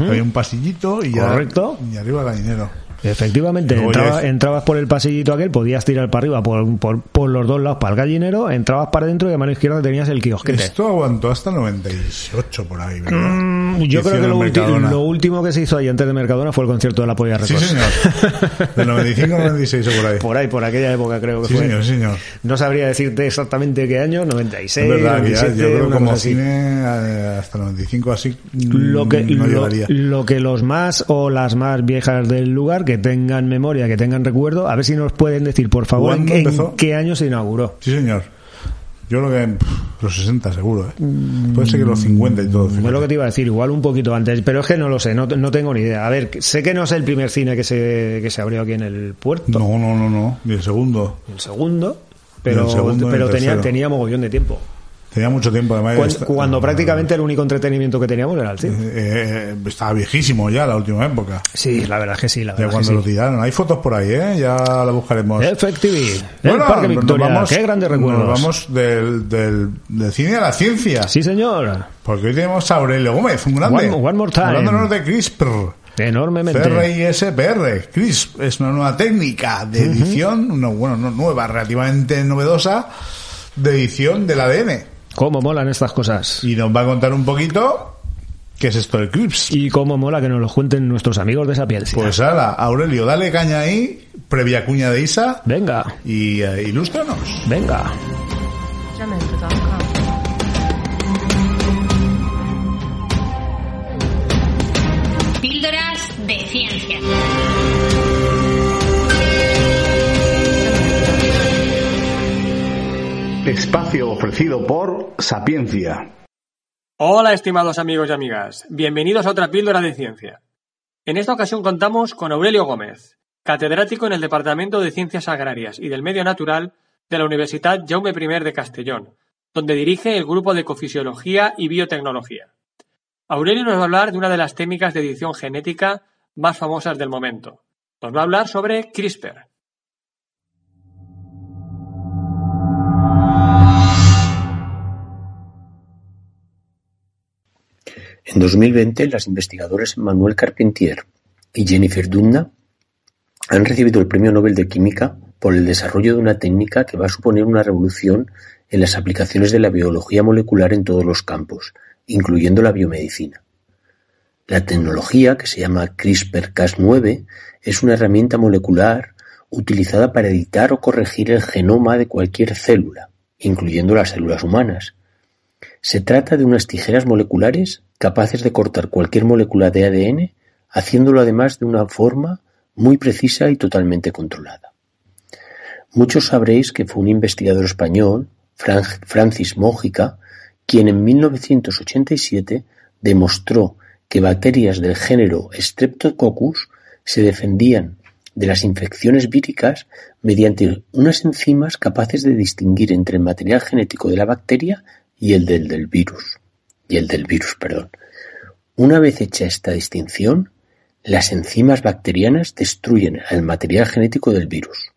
había un pasillito y ya- Correcto. y arriba el gallinero Efectivamente, entraba- es- entrabas por el pasillito aquel, podías tirar para arriba por, por, por los dos lados para el gallinero, entrabas para adentro y a mano izquierda tenías el kiosquete. esto aguantó hasta el 98 por ahí ¿verdad? Mm, Yo creo que lo, lo último que se hizo ahí antes de Mercadona fue el concierto de la Polla Sí, Records. señor. *laughs* Del 95 al 96 o por ahí. Por ahí, por aquella época creo que Sí, fue. señor, sí, señor. No sabría decirte exactamente qué año, 96, Es verdad que ya, 97, yo creo como cine eh, hasta el 95 así mm, lo que, no lo, llegaría. lo que los más o las más viejas del lugar que tengan memoria, que tengan recuerdo, a ver si nos pueden decir, por favor, en, qué año se inauguró. Sí, señor. Yo creo que pff, los 60 seguro, ¿eh? Puede ser que los 50 y todo. Es lo fíjate. que te iba a decir, igual un poquito antes, pero es que no lo sé, no, no tengo ni idea. A ver, sé que no es el primer cine que se, que se abrió aquí en el puerto, No, no, no, no. Y el segundo. el segundo, pero, el segundo y pero el tenía, tenía mogollón de tiempo. Tenía mucho tiempo, además. Cuando, esta- cuando prácticamente el único entretenimiento que teníamos era el cine. Eh, eh, estaba viejísimo ya la última época. Sí, la verdad es que sí, la Ya verdad cuando es lo que sí. tiraron. Hay fotos por ahí, ¿eh? Ya la buscaremos. Efectivi, el Bueno, Parque nos Victoria, vamos- qué grandes recuerdos. Nos vamos del, del, del cine a la ciencia. Sí, señor, Porque hoy tenemos a Aurelio Gómez, un grande. One- one more time. Hablándonos de CRISPR. enormemente. CRISPR. CRISP es una nueva técnica de edición, una, bueno, no nueva, relativamente novedosa, de edición del ADN. Cómo molan estas cosas. Y nos va a contar un poquito qué es esto del CRISP. Y cómo mola que nos lo cuenten nuestros amigos de Sapiencia. Pues ala, Aurelio, dale caña ahí, previa cuña de Isa, Venga, y eh, ilústranos. venga. Espacio ofrecido por Sapiencia. Hola estimados amigos y amigas, bienvenidos a otra píldora de ciencia. En esta ocasión contamos con Aurelio Gómez, catedrático en el Departamento de Ciencias Agrarias y del Medio Natural de la Universidad Jaume I de Castellón, donde dirige el grupo de Ecofisiología y Biotecnología. Aurelio nos va a hablar de una de las técnicas de edición genética más famosas del momento. Nos va a hablar sobre CRISPR. En 2020, las investigadoras Manuel Carpentier y Jennifer Doudna han recibido el Premio Nobel de Química por el desarrollo de una técnica que va a suponer una revolución en las aplicaciones de la biología molecular en todos los campos, incluyendo la biomedicina. La tecnología, que se llama CRISPR-Cas9, es una herramienta molecular utilizada para editar o corregir el genoma de cualquier célula, incluyendo las células humanas. Se trata de unas tijeras moleculares capaces de cortar cualquier molécula de ADN, haciéndolo además de una forma muy precisa y totalmente controlada. Muchos sabréis que fue un investigador español, Francis Mójica, quien en 1987 demostró que bacterias del género Streptococcus se defendían de las infecciones víricas mediante unas enzimas capaces de distinguir entre el material genético de la bacteria y el del, del virus. Y el del virus, perdón. Una vez hecha esta distinción, las enzimas bacterianas destruyen el material genético del virus.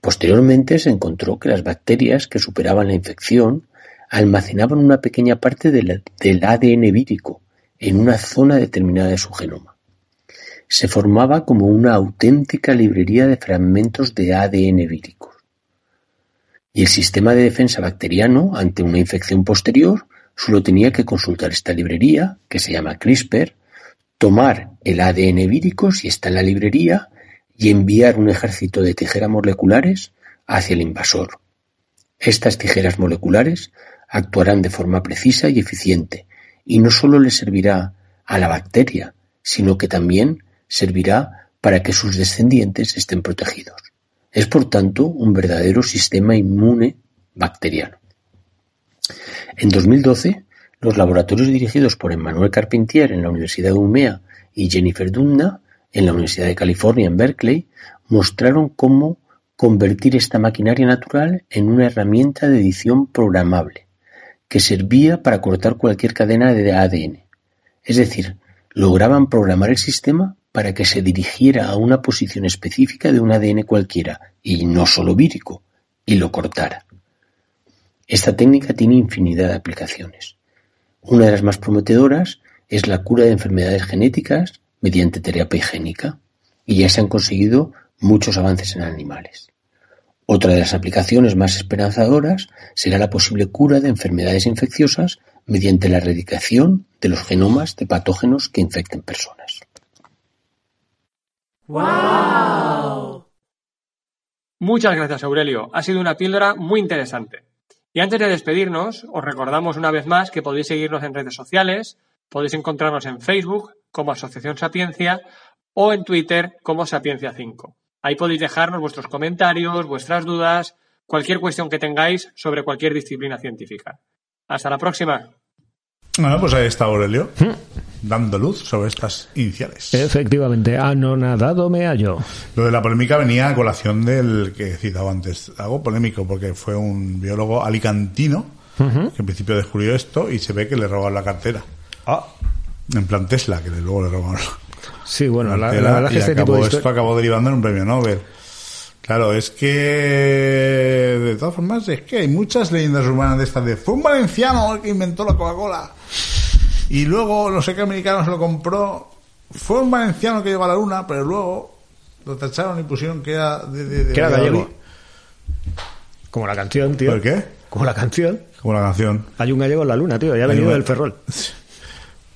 Posteriormente se encontró que las bacterias que superaban la infección almacenaban una pequeña parte del, ADN vírico en una zona determinada de su genoma. Se formaba como una auténtica librería de fragmentos de ADN víricos. Y el sistema de defensa bacteriano ante una infección posterior solo tenía que consultar esta librería, que se llama CRISPR, tomar el ADN vírico si está en la librería y enviar un ejército de tijeras moleculares hacia el invasor. Estas tijeras moleculares actuarán de forma precisa y eficiente y no solo le servirá a la bacteria, sino que también servirá para que sus descendientes estén protegidos. Es por tanto un verdadero sistema inmune bacteriano. En 2012, los laboratorios dirigidos por Emmanuel Carpentier en la Universidad de Umea y Jennifer Doudna en la Universidad de California en Berkeley mostraron cómo convertir esta maquinaria natural en una herramienta de edición programable que servía para cortar cualquier cadena de ADN. Es decir, lograban programar el sistema para que se dirigiera a una posición específica de un ADN cualquiera, y no solo vírico, y lo cortara. Esta técnica tiene infinidad de aplicaciones. Una de las más prometedoras es la cura de enfermedades genéticas mediante terapia génica, y ya se han conseguido muchos avances en animales. Otra de las aplicaciones más esperanzadoras será la posible cura de enfermedades infecciosas mediante la erradicación de los genomas de patógenos que infecten personas. Muchas gracias, Aurelio. Ha sido una píldora muy interesante. Y antes de despedirnos, os recordamos una vez más que podéis seguirnos en redes sociales, podéis encontrarnos en Facebook como Asociación Sapiencia o en Twitter como Sapiencia 5. Ahí podéis dejarnos vuestros comentarios, vuestras dudas, cualquier cuestión que tengáis sobre cualquier disciplina científica. Hasta la próxima. Bueno, pues ahí está Aurelio, dando luz sobre estas iniciales. Efectivamente, anonadado me hallo. Lo de la polémica venía a colación del que he citado antes. Algo polémico porque fue un biólogo alicantino que en principio descubrió esto y se ve que le robaron la cartera. Ah, En plan Tesla, que luego le robaron sí, bueno, la, la verdad es que este tipo de esto acabó derivando en un premio Nobel. Claro, es que de todas formas es que hay muchas leyendas urbanas de estas de fue un valenciano el que inventó la Coca-Cola y luego no sé qué americano se lo compró fue un valenciano que llegó a la luna pero luego lo tacharon y pusieron que era de, de- de Que era gallego. Como la canción, tío. ¿Por qué? Como la canción. como la canción Hay un gallego en la luna, tío. Ya ha venido del Ferrol.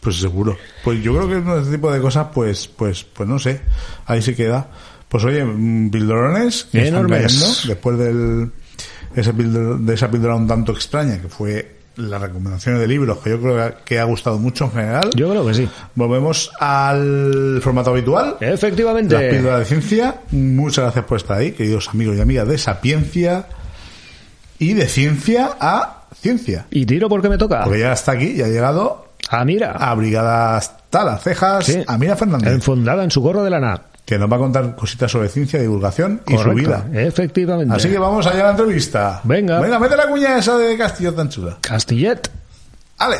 Pues seguro. Pues yo creo que este tipo de cosas, pues, pues, pues no sé. Ahí se queda. Pues oye, mm, pildorones que están cayendo después del, ese de esa píldora un tanto extraña que fue las recomendaciones de libros que yo creo que ha gustado mucho en general. Yo creo que sí. Volvemos al formato habitual. Efectivamente. La píldora de ciencia. Muchas gracias por estar ahí, queridos amigos y amigas de Sapiencia. Y de ciencia a ciencia. Y tiro porque me toca. Porque ya está aquí, ya ha llegado Ah, mira. a Brigada hasta las cejas, Sí. Amira Fernández, Enfundada en su gorro de lana. Que nos va a contar cositas sobre ciencia, divulgación y su vida. Efectivamente. Así que vamos allá a la entrevista. Venga. Venga, mete la cuña esa de Castillo tan chula. Castillet. Ale.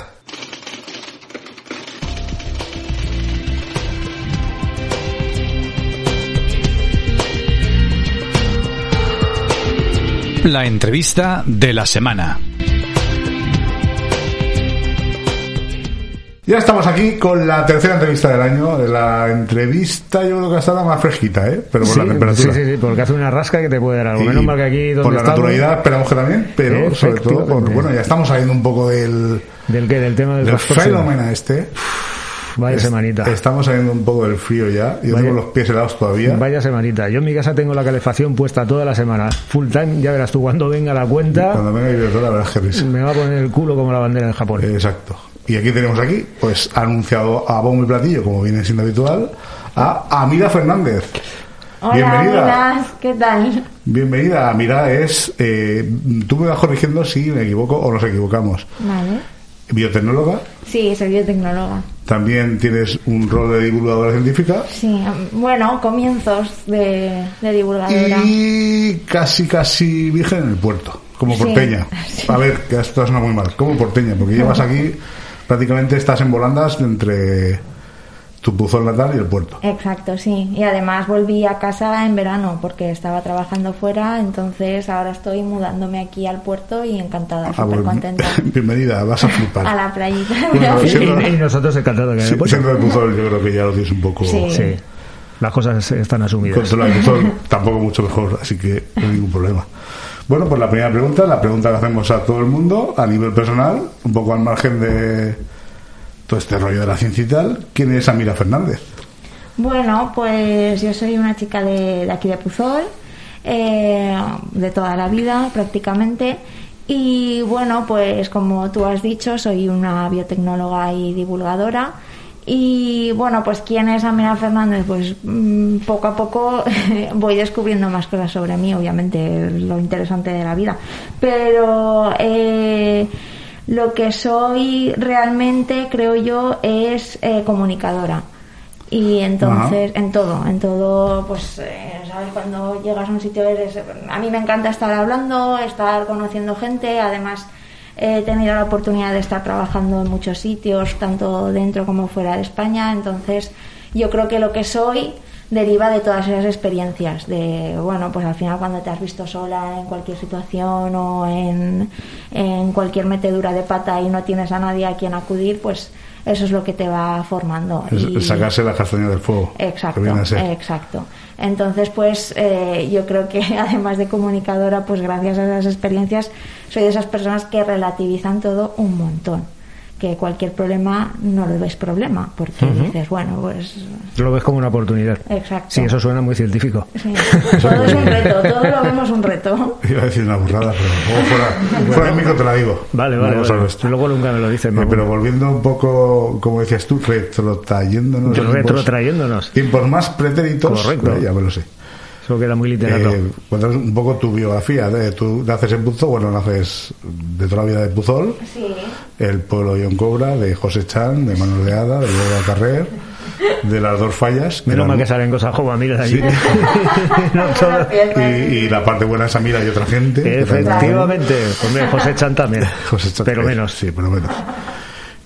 La entrevista de la semana. Ya estamos aquí con la tercera entrevista del año. La entrevista yo creo que ha estado más fresquita, ¿eh? Pero por sí, la temperatura. Sí, sí, sí, porque hace una rasca que te puede dar algo. Menos mal que aquí donde por la estamos- naturalidad esperamos que también, pero sobre todo, por, Efectivamente. bueno, ya estamos saliendo un poco del, ¿Del qué? Del tema del, del fenómeno este. Vaya Es- semanita. Estamos saliendo un poco del frío ya. Yo Vaya- tengo los pies helados todavía. Vaya semanita. Yo en mi casa tengo la calefacción puesta toda la semana. Full time, ya verás tú cuando venga la cuenta. Cuando venga la verdad es que risa. Me va a poner el culo como la bandera de Japón. Exacto. Y aquí tenemos aquí, pues ha anunciado a bombo y platillo, como viene siendo habitual, a Amira Fernández. Hola, Bienvenida. buenas, ¿qué tal? Bienvenida. Amira es, eh, tú me vas corrigiendo si me equivoco o nos equivocamos. Vale. Biotecnóloga. Sí, soy biotecnóloga. También tienes un rol de divulgadora científica. Sí, bueno, comienzos de, de divulgadora. Y casi, casi virgen en el puerto, como Sí. porteña. *laughs* A ver, que esto suena muy mal, como porteña, porque llevas aquí, prácticamente estás en volandas entre tu puzón natal y el puerto. Exacto, sí. Y además volví a casa en verano porque estaba trabajando fuera, entonces ahora estoy mudándome aquí al puerto y encantada, Ah, súper pues, contenta. *laughs* bienvenida, vas a flipar. A la playita. Bueno, Y, siendo- y nosotros encantados que Sí, siendo de Puzol, yo creo que ya lo tienes un poco Sí. sí, las cosas están asumidas. controlado. El Puzol tampoco mucho mejor, así que no hay ningún problema. Bueno, pues la primera pregunta, la pregunta que hacemos a todo el mundo a nivel personal, un poco al margen de todo este rollo de la ciencia y tal. ¿Quién es Amira Fernández? Bueno, pues yo soy una chica de, aquí de Puzol, eh, de toda la vida prácticamente. Y bueno, pues como tú has dicho, soy una biotecnóloga y divulgadora. Y bueno, pues quién es Amira Fernández, pues mm, poco a poco *laughs* voy descubriendo más cosas sobre mí, obviamente lo interesante de la vida. Pero eh, lo que soy realmente, creo yo, es eh, comunicadora. Y entonces, en todo, en todo, pues, eh, ¿sabes? Cuando llegas a un sitio eres... A mí me encanta estar hablando, estar conociendo gente, además he tenido la oportunidad de estar trabajando en muchos sitios, tanto dentro como fuera de España, entonces yo creo que lo que soy deriva de todas esas experiencias, de, bueno, pues al final cuando te has visto sola en cualquier situación o en, en cualquier metedura de pata y no tienes a nadie a quien acudir, pues eso es lo que te va formando. Es Y- sacarse la castaña del fuego. Exacto, exacto. Entonces, pues eh, yo creo que *laughs* además de comunicadora, pues gracias a esas experiencias, soy de esas personas que relativizan todo un montón. Que cualquier problema no lo ves problema, porque dices, bueno, pues Lo ves como una oportunidad. Exacto. Sí, eso suena muy científico. sí, *laughs* todo es un reto, todo lo vemos un reto. Iba a decir una burrada, pero luego fuera, fuera del micro te la digo. Vale, vale. Luego nunca me lo dices. Eh, pero volviendo un poco, como decías tú, retrotrayéndonos. Retrotrayéndonos. Tiempos más pretéritos. Correcto. eh, ya me lo sé. Eso queda muy literato. Eh, cuéntanos un poco tu biografía. ¿eh? Tú naces en Puzol, bueno, naces de toda la vida de Puzol, Sí, el pueblo de Cobra, de José Chan, de Manuel de Hada, de Diego Carrer, de las dos fallas. que Menos eran- mal que salen cosas como mira allí. Sí. *laughs* No todo- y, y la parte buena es Amira y otra gente. Efectivamente. Hombre, José Chan también. *laughs* José Chan, Pero eh, menos. Sí, pero menos.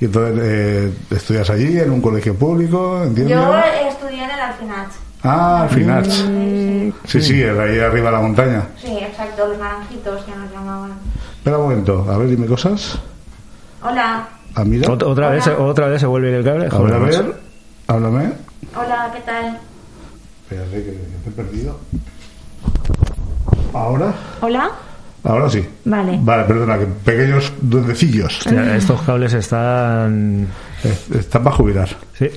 Y entonces eh, estudias allí en un colegio público, entiendo. yo estudié en el Alfinach. Ah, al final. Mm. Sí, sí, de ahí arriba de la montaña. Sí, exacto, los naranjitos que nos llamaban. Espera un momento, a ver, dime cosas. Hola, Ah, mira. Otra vez, otra vez se vuelve el cable. A ver, Joder, a ver. Háblame. hola, ¿qué tal? Espérate, que que te he perdido. ¿Ahora? Hola, Ahora sí. Vale. Vale, perdona, que pequeños duendecillos. Hostia, estos cables están. Eh, Están para jubilar. Sí.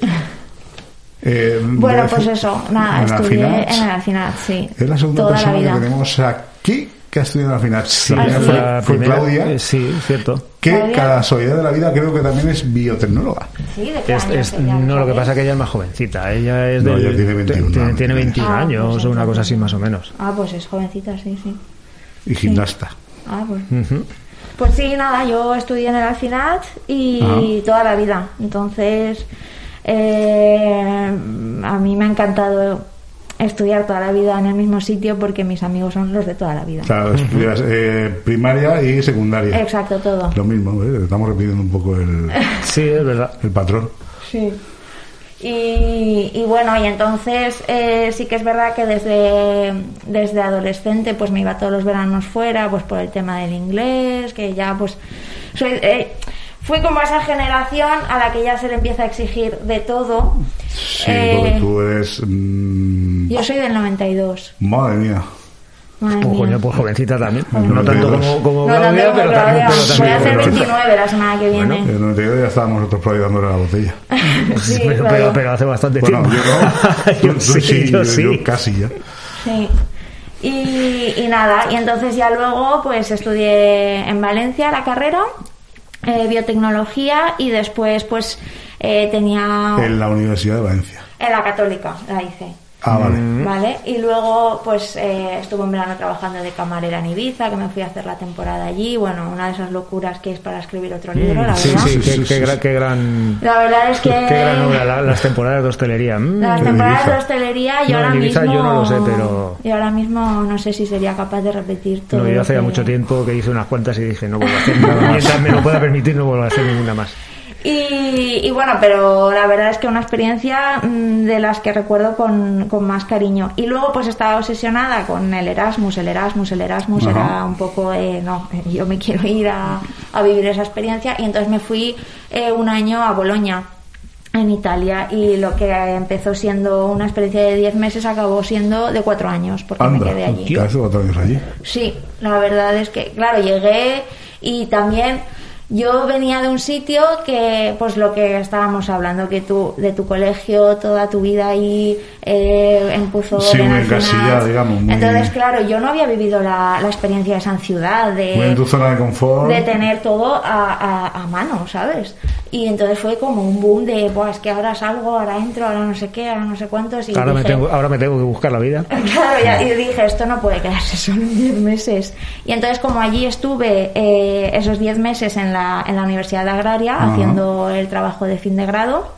Eh, Bueno, pues eso, nada, en la estudié en el Alfinach, sí. Es la segunda Toda la persona vida. que tenemos aquí que ha estudiado en la final. Sí, la primera sí. fue, la fue primera- Claudia, eh, Sí, cierto. que Claudia. casualidad de la vida creo que también es biotecnóloga. Sí, ¿de Es- es- no, lo que pasa es que ella es más jovencita. Ella es No, del- ella tiene 21 tiene- años. tiene 21 Ah, años pues o una cosa así más o menos. Ah, pues es jovencita, sí, sí. Y gimnasta. Ah, pues. Ujú. Pues sí, nada, yo estudié en el Alfinat y Ah. toda la vida. Entonces, eh, a mí me ha encantado estudiar toda la vida en el mismo sitio porque mis amigos son los de toda la vida. O sea, estudias eh, primaria y secundaria. Exacto, todo. Lo mismo, ¿eh? estamos repitiendo un poco el, *laughs* Sí, es verdad. el patrón. Sí. Y, y bueno, y entonces eh, sí que es verdad que desde, desde adolescente pues me iba todos los veranos fuera, pues por el tema del inglés, que ya pues soy, eh, fui como esa generación a la que ya se le empieza a exigir de todo. Sí, Eh, porque tú eres. mm, Yo soy del 92. madre mía. Madre Pues, mía. coño, pues jovencita también. No tanto como, como No, Claudia, tanto pero, también, Voy a hacer pero- 29 la semana que viene. En el 92 ya estábamos nosotros por ahí dándole la botella. *laughs* Sí, *laughs* pero, pero, pero hace bastante Bueno, tiempo. yo no. *laughs* yo, sí, sí, yo yo- sí. yo casi ya. Sí. Y, y nada, y entonces ya luego pues estudié en Valencia la carrera, eh, biotecnología y después pues eh, tenía En la Universidad de Valencia. en la católica, la hice. Ah, vale. ¿Vale? Y luego, pues eh, estuve en verano trabajando de camarera en Ibiza, que me fui a hacer la temporada allí. Bueno, una de esas locuras que es para escribir otro libro, la Mm, sí, verdad. sí, Sí, qué, sí, qué gran, qué gran, La verdad es que. qué gran obra, la- las temporadas de hostelería. Mm. Las temporadas Ibiza. de hostelería, yo No, en ahora Ibiza mismo. yo no lo sé, pero- Yo ahora mismo no sé si sería capaz de repetir todo. No, yo hace ya que- mucho tiempo que hice unas cuantas y dije, no vuelvo a hacer nada *laughs* más. Mientras me lo pueda permitir, no vuelvo a hacer ninguna más. Y, y bueno, pero la verdad es que una experiencia mm, de las que recuerdo con, con más cariño. Y luego pues estaba obsesionada con el Erasmus, el Erasmus, el Erasmus Ajá. era un poco, eh, no, *laughs* yo me quiero ir a, a vivir esa experiencia y entonces me fui eh, un año a Bolonia en Italia y lo que empezó siendo una experiencia de 10 meses acabó siendo de 4 años porque Anda, me quedé allí. allí. Sí, la verdad es que, claro, llegué y también yo venía de un sitio que, pues lo que estábamos hablando, que tú, de tu colegio, toda tu vida ahí eh, en Puzol, Sí, en encasillada, digamos, muy- Entonces, claro, yo no había vivido la, la experiencia de esa ciudad, de Muy en tu zona de confort. de tener todo a, a- a mano, ¿sabes? Y entonces fue como un boom de, Buah, es que ahora salgo, ahora entro, ahora no sé qué, ahora no sé cuántos. Y Ahora me, dije, tengo, ahora me tengo que buscar la vida. *laughs* Claro, ya, y dije, esto no puede quedarse *laughs* solo en 10 meses. Y entonces, como allí estuve eh, esos 10 meses en la, en la Universidad Agraria haciendo el trabajo de fin de grado,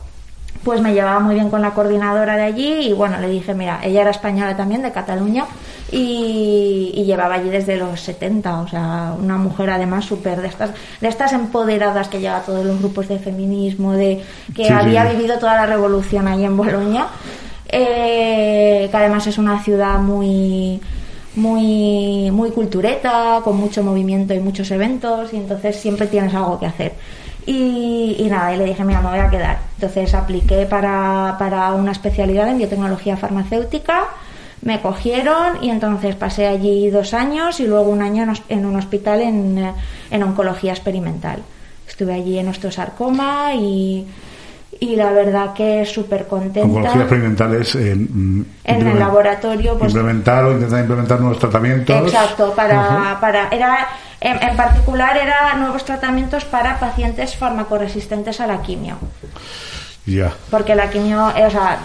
pues me llevaba muy bien con la coordinadora de allí y bueno, le dije, mira, ella era española también, de Cataluña, y, y llevaba allí desde los 70, o sea, una mujer además súper de estas, de estas empoderadas que lleva a todos los grupos de feminismo, de que Sí, había sí. vivido toda la revolución ahí en Bolonia, eh, que además es una ciudad muy muy muy cultureta, con mucho movimiento y muchos eventos y entonces siempre tienes algo que hacer. Y, nada, y le dije, mira, me voy a quedar. Entonces apliqué para, para una especialidad en biotecnología farmacéutica, me cogieron y entonces pasé allí dos años y luego un año en un hospital en, eh, en oncología experimental. Estuve allí en osteosarcoma y, y la verdad que súper contenta. Oncología experimental es. eh, mm, En el laboratorio, pues- implementar o intentar implementar nuevos tratamientos. Exacto, para, para era en, en particular era nuevos tratamientos para pacientes farmacoresistentes a la quimio, Ya. porque la quimio, eh, o sea,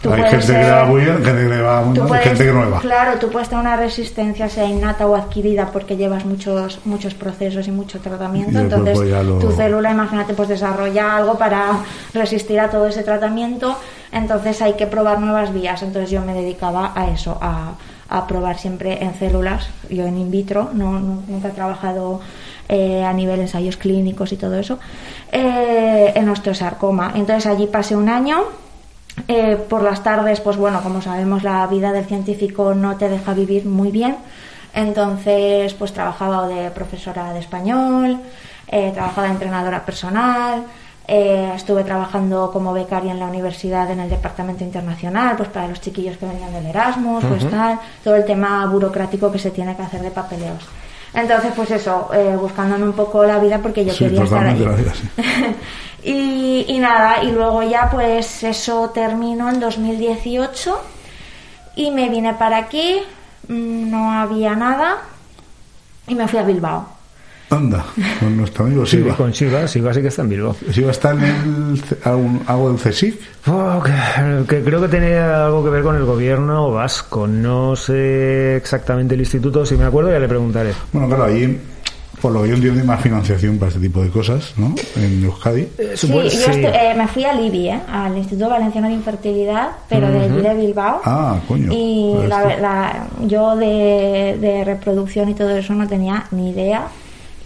tú Hay puedes gente que ser- le va muy bien, gente que le va muy mal, gente que nueva. Claro, tú puedes tener una resistencia, sea innata o adquirida, porque llevas muchos muchos procesos y mucho tratamiento. Entonces, lo- tu célula, imagínate, pues desarrolla algo para resistir a todo ese tratamiento. Entonces, hay que probar nuevas vías. Entonces, yo me dedicaba a eso, a, a probar siempre en células. Yo en in vitro, no, nunca he trabajado eh, a nivel ensayos clínicos y todo eso, eh, en osteosarcoma. Entonces, allí pasé un año. Eh, por las tardes, pues bueno, como sabemos, la vida del científico no te deja vivir muy bien. Entonces, pues trabajaba de profesora de español, eh, trabajaba de entrenadora personal, eh, estuve trabajando como becaria en la universidad en el departamento internacional, pues para los chiquillos que venían del Erasmus, pues tal, todo el tema burocrático que se tiene que hacer de papeleos. Entonces, pues eso, eh, buscándome un poco la vida porque yo Sí, quería estar la vida, sí. *laughs* y, y nada, y luego ya pues eso terminó en 2018 y me vine para aquí, mm, no había nada y me fui a Bilbao. Anda, con nuestro amigo Sí, Silva. con Silva, Silva sí que está en Bilbao. Silva está en el, algo del CSIC. Oh, que, que creo que tenía algo que ver con el gobierno vasco. No sé exactamente el instituto, si me acuerdo ya le preguntaré. Bueno, claro, ahí, por lo que yo entiendo, hay más financiación para este tipo de cosas, ¿no? En Euskadi. Sí, yo sí. estu- eh, me fui al IBI, ¿eh? al Instituto Valenciano de Infertilidad, pero de allí de Bilbao. Ah, coño. Y Pues la, la- yo de, de reproducción y todo eso no tenía ni idea.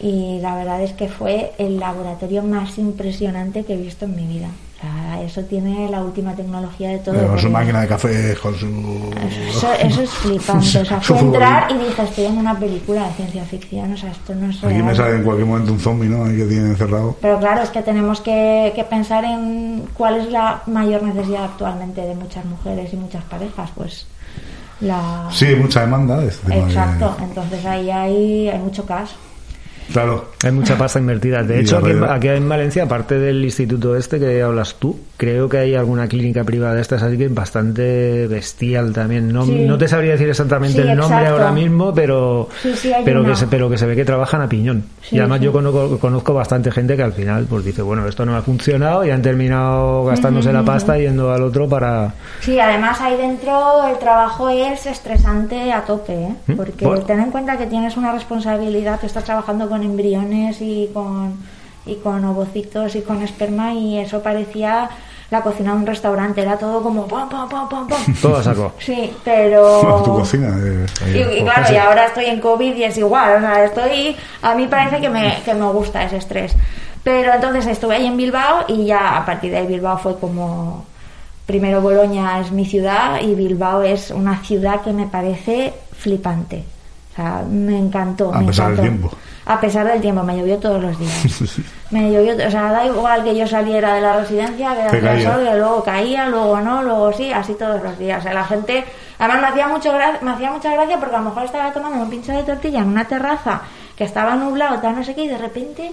Y la verdad es que fue el laboratorio más impresionante que he visto en mi vida. O sea, eso tiene la última tecnología de todo. Con su máquina de café, con su... Eso, eso es flipante. *laughs* O sea, fue entrar y dije, estoy en una película de ciencia ficción. O sea, esto no es Aquí me real. sale en cualquier momento un zombie, ¿no? Ahí que tiene encerrado. Pero claro, es que tenemos que, que pensar en cuál es la mayor necesidad actualmente de muchas mujeres y muchas parejas. Pues la. Sí, mucha demanda. de este tema que- Exacto, entonces ahí hay, hay mucho caso. Claro. Hay mucha pasta invertida. De hecho, aquí, aquí en Valencia, aparte del instituto este que hablas tú, creo que hay alguna clínica privada de estas, así que bastante bestial también. No, Sí. no te sabría decir exactamente Sí, el nombre exacto. ahora mismo, pero, Sí, sí, hay pero, una. que se, pero que se ve que trabajan a piñón. Sí, y además sí. yo conozco, conozco bastante gente que al final pues dice, bueno, esto no me ha funcionado y han terminado gastándose la pasta yendo al otro para... Sí, además ahí dentro el trabajo es estresante a tope, ¿eh? ¿Mm? porque ten en cuenta que tienes una responsabilidad, tú estás trabajando con embriones y con, y con ovocitos y con esperma y eso parecía la cocina de un restaurante, era todo como pam, pam, pam, pam, pam. *laughs* Todo saco. Sí, pero... *laughs* Bueno, tu cocina. eh. Y, y Pues claro, casi. y ahora estoy en COVID y es igual, o sea, estoy, a mí parece que me, que me gusta ese estrés. Pero entonces estuve ahí en Bilbao y ya a partir de ahí Bilbao fue como, primero Boloña es mi ciudad y Bilbao es una ciudad que me parece flipante. O sea, me encantó. A me pesar del tiempo. A pesar del tiempo, me llovió todos los días. *laughs* Me llovió, o sea, da igual que yo saliera de la residencia, que caía. sol, que luego caía, luego no, luego sí, así todos los días. O sea, la gente, además me hacía mucho gra- me hacía mucha gracia porque a lo mejor estaba tomando un pincho de tortilla en una terraza que estaba nublado, tal no sé qué, y de repente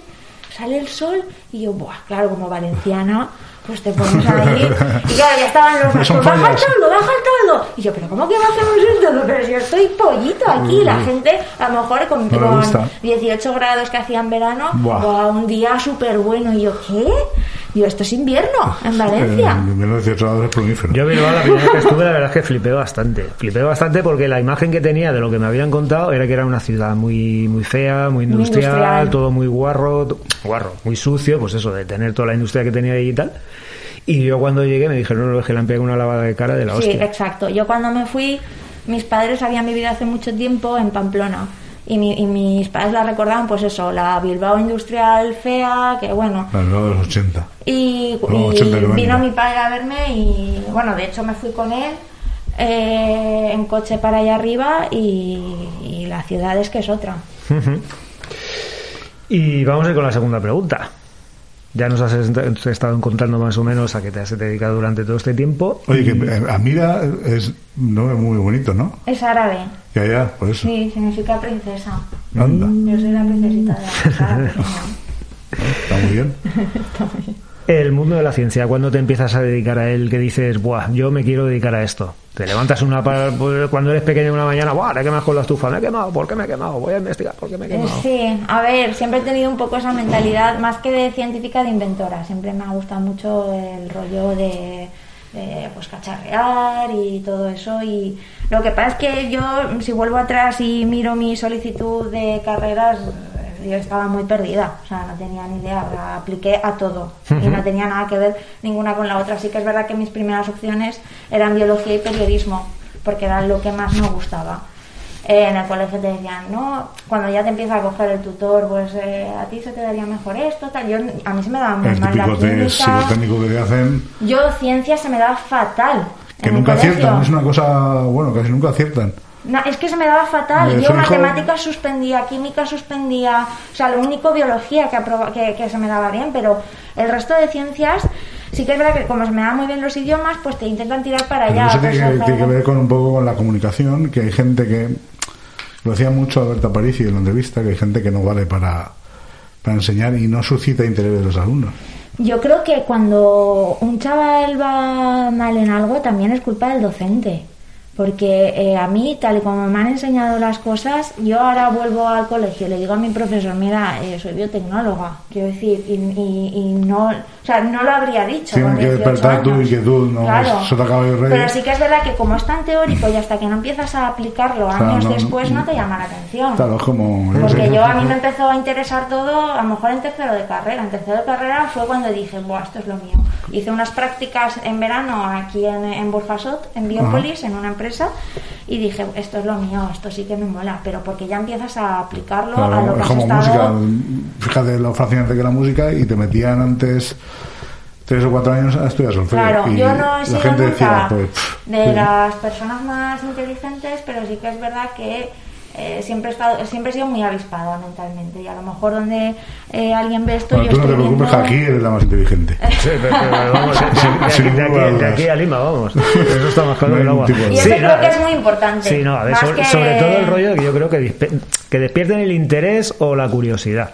sale el sol y yo, buah, claro, como valenciana, pues te pones ahí y claro, ya estaban los son pues baja el toldo, baja el toldo. Y yo, pero ¿cómo que bajemos el toldo? Pero si yo estoy pollito aquí, la gente, a lo mejor con, No con gusta. 18 grados que hacía en verano, buah, un día súper bueno. Y yo, ¿qué? Digo, esto es invierno en Valencia. En 1918 grados es plumífero. Yo Bilbao la primera vez que estuve la verdad es que flipé bastante. Flipé bastante porque la imagen que tenía de lo que me habían contado era que era una ciudad muy muy fea, muy Muy industrial, industrial. todo muy guarro, guarro, muy sucio, pues eso, de tener toda la industria que tenía ahí y tal. Y yo cuando llegué me dijeron, no, es que le han pegado una lavada de cara de la Sí, hostia. exacto. Yo cuando me fui, mis padres habían vivido hace mucho tiempo en Pamplona. Y, mi- y mis padres la recordaban, pues eso, la Bilbao industrial fea, que bueno. La Bilbao de los 80. Y, Bueno, y 80 y 90. vino mi padre a verme y bueno, de hecho me fui con él eh, en coche para allá arriba y, y la ciudad es que es otra. *laughs* Y vamos a ir con la segunda pregunta. Ya nos has est- estado contando más o menos a qué te has dedicado durante todo este tiempo. Oye, que eh, Amira es un nombre muy bonito, ¿no? Es árabe, Ya, ya, por eso. sí, significa princesa. Anda, Yo soy la princesita de la *laughs* árabe. está muy bien. *laughs* El mundo de la ciencia, ¿cuándo te empiezas a dedicar a él? Que dices, Buah, yo me quiero dedicar a esto. Te levantas una cuando eres pequeño una mañana, Buah, te quemas con la estufa, me he quemado, ¿por qué me he quemado? Voy a investigar, ¿por qué me he Eh, quemado? Sí, a ver, siempre he tenido un poco esa mentalidad, más que de científica, de inventora. Siempre me ha gustado mucho el rollo de, de, pues cacharrear y todo eso. Y lo que pasa es que yo, si vuelvo atrás y miro mi solicitud de carreras, yo estaba muy perdida, o sea, no tenía ni idea, la apliqué a todo y no tenía nada que ver ninguna con la otra. Así que es verdad que mis primeras opciones eran biología y periodismo, porque era lo que más me gustaba. Eh, en el colegio te decían, no, cuando ya te empieza a coger el tutor, pues eh, a ti se te daría mejor esto, tal. Yo, a mí se me daba muy El mal la química. que te hacen, Yo ciencia se me daba fatal. que nunca aciertan. Es una cosa, bueno, casi nunca aciertan. No, es que se me daba fatal. Yo matemáticas suspendía, química suspendía, o sea, lo único biología que, aproba- que, que se me daba bien, pero el resto de ciencias sí que es verdad que como se me dan muy bien los idiomas, pues te intentan tirar para allá. eso tiene que, hacer- tiene que ver con un poco con la comunicación, que hay gente que, lo decía mucho Alberto Aparici en la entrevista, que hay gente que no vale para, para enseñar y no suscita interés de los alumnos. Yo creo que cuando un chaval va mal en algo también es culpa del docente. Porque eh, a mí, tal y como me han enseñado las cosas, yo ahora vuelvo al colegio le digo a mi profesor, mira, eh, soy biotecnóloga, quiero decir, y, y- y no, o sea, no lo habría dicho. Tienes con que 18 despertar tú y que tú no Claro. eso te acaba de reír. Pero sí que es verdad que como es tan teórico y hasta que no empiezas a aplicarlo Claro, años no- después no te llama la atención. Claro, es como... yo Porque yo a mí me empezó a interesar todo, a lo mejor en tercero de carrera. En tercero de carrera fue cuando dije, Buah, esto es lo mío. Hice unas prácticas en verano aquí en, en Burjasot, en Biopolis, en una empresa, y dije, esto es lo mío, esto sí que me mola. Pero porque ya empiezas a aplicarlo a lo Claro, que es has como estado... música. Fíjate lo fascinante que era la música y te metían antes tres o cuatro años a estudiar solfeo. Claro, y yo no he la sido gente nunca decía, pues, de las personas más inteligentes, pero sí que es verdad que eh, siempre, he estado, siempre he sido muy avispada mentalmente y a lo mejor donde eh, alguien ve esto bueno, yo tú no te estoy preocupes viendo- aquí eres la más inteligente. *laughs* Sí, pero, pero vamos, *laughs* de, aquí, de, a aquí, de dudas. aquí a Lima, vamos. *laughs* Eso está más claro No que el agua. de Y eso Sí, creo no, que es muy importante. Sí, no, a ver, Más sobre, que- sobre todo el rollo de que yo creo que, que despierten el interés o la curiosidad.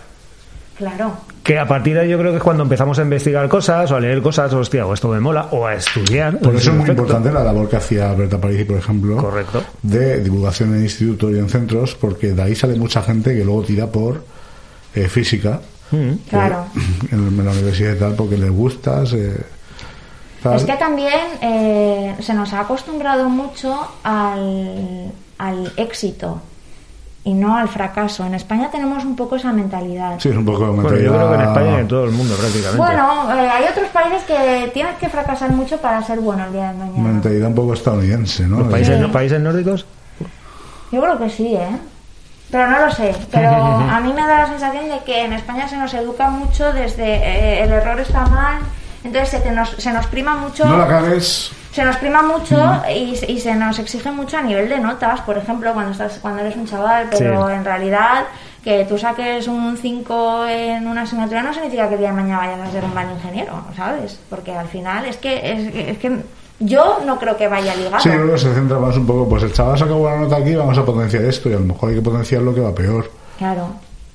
Claro. Que a partir de ahí yo creo que es cuando empezamos a investigar cosas o a leer cosas, hostia, o esto me mola, o a estudiar. Por eso es muy importante la labor que hacía Berta Parisi, por ejemplo, Correcto. de divulgación en institutos y en centros, porque de ahí sale mucha gente que luego tira por eh, física Mm. Claro. en, *clears throat* en la universidad y tal, porque les gusta. se- tal. Es que también eh, se nos ha acostumbrado mucho al, al éxito y no al fracaso. En España tenemos un poco esa mentalidad. Sí, es un poco de Bueno, yo mentalidad- creo que en España y en todo el mundo prácticamente. Bueno, eh, hay otros países que tienes que fracasar mucho para ser bueno el día de mañana. mentalidad un poco estadounidense, ¿no? ¿Los países, Sí. los países nórdicos? Yo creo que sí, ¿eh? Pero no lo sé. Pero *laughs* a mí me da la sensación de que en España se nos educa mucho desde eh, el error está mal. Entonces se, te nos, se nos prima mucho. No la cagues. Se nos prima mucho y, y se nos exige mucho a nivel de notas, por ejemplo, cuando estás cuando eres un chaval, pero Sí. en realidad que tú saques un 5 en una asignatura no significa que el día de mañana vayas a ser un mal ingeniero, ¿sabes? Porque al final es que es, es que yo no creo que vaya ligado. Sí, luego se centra más un poco, pues el chaval saca buena nota aquí, vamos a potenciar esto, y a lo mejor hay que potenciar lo que va peor. Claro.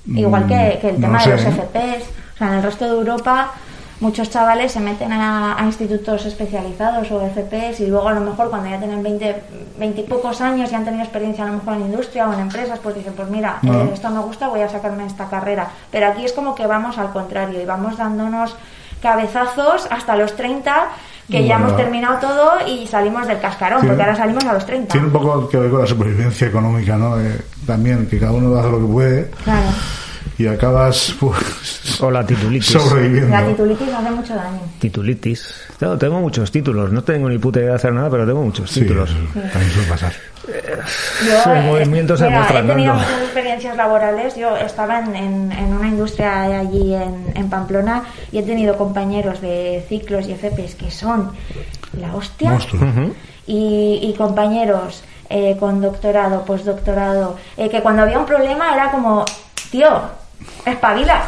Igual que, que el Mm, no tema sé, de los ¿eh? FPs. O sea, en el resto de Europa muchos chavales se meten a, a institutos especializados o FPs y luego a lo mejor cuando ya tienen 20, 20 y pocos años y han tenido experiencia a lo mejor en industria o en empresas, pues dicen, pues mira, No. eh, esto me gusta, voy a sacarme esta carrera. Pero aquí es como que vamos al contrario y vamos dándonos cabezazos hasta los 30 que ya hemos terminado todo y salimos del cascarón, Tiene- porque ahora salimos a los 30. Tiene un poco que ver con la supervivencia económica, ¿no? Eh, también, que cada uno hace lo que puede Claro. Y acabas, pues, O la titulitis. sobreviviendo. La titulitis hace mucho daño. Titulitis. Tengo, tengo muchos títulos. No tengo ni puta idea de hacer nada, pero tengo muchos Sí, títulos. eso también suele pasar. Yo, Sí, eh, movimientos se mira, he tenido ¿no? muchas experiencias laborales. Yo estaba en, en- en una industria allí en, en Pamplona y he tenido compañeros de ciclos y FPs que son la hostia. Monstruos. Y, y compañeros eh, con doctorado, postdoctorado, eh, que cuando había un problema era como, tío, espabila.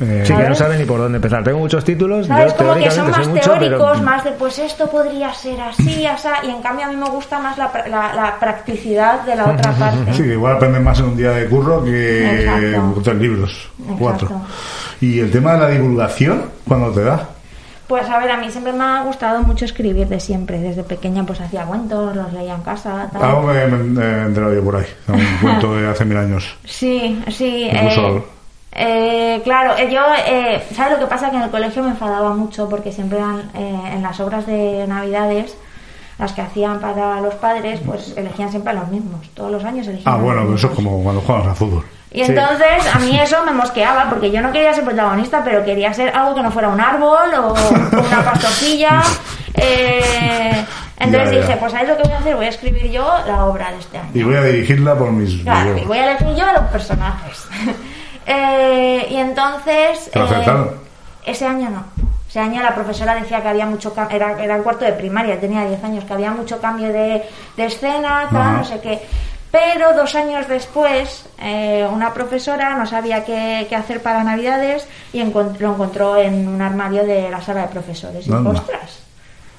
Eh, Sí, que no saben ni por dónde empezar. Tengo muchos títulos. ¿Sabes? yo Como que son más mucho, teóricos, pero... más de pues esto podría ser así, así, y en cambio a mí me gusta más la, pra- la, la practicidad de la otra *laughs* parte. Sí, que igual aprendes más en un día de curro que Exacto. tres libros, Exacto. cuatro. Y el tema de la divulgación, ¿cuándo te da? Pues a ver, a mí siempre me ha gustado mucho escribir de siempre. Desde pequeña pues hacía cuentos, los leía en casa. Tal. Algo me- he enterado yo por ahí, un cuento de hace mil años. Sí, sí. Incluso- eh, eh, claro, eh, yo, eh, ¿sabes lo que pasa? Que en el colegio me enfadaba mucho porque siempre eran eh, en las obras de Navidades, las que hacían para los padres, pues elegían siempre a los mismos. Todos los años eligían Ah, a los bueno, eso es como cuando juegas a fútbol. Y entonces a mí eso me mosqueaba porque yo no quería ser protagonista, pero quería ser algo que no fuera un árbol o una *laughs* pastorcilla. Eh, entonces Ya, ya. dije, pues ¿sabes lo que voy a hacer? Voy a escribir yo la obra de este año. Y voy a dirigirla por mis Claro, y voy a elegir yo a los personajes. *laughs* Eh, y entonces... ¿Te lo acertaron? ese año no. Ese año la profesora decía que había mucho cambio, era, era el cuarto de primaria, tenía 10 años, que había mucho cambio de, de escena, tal, no sé qué. Pero dos años después, eh, una profesora no sabía qué, qué hacer para Navidades y encont- lo encontró en un armario de la sala de profesores. Y ostras,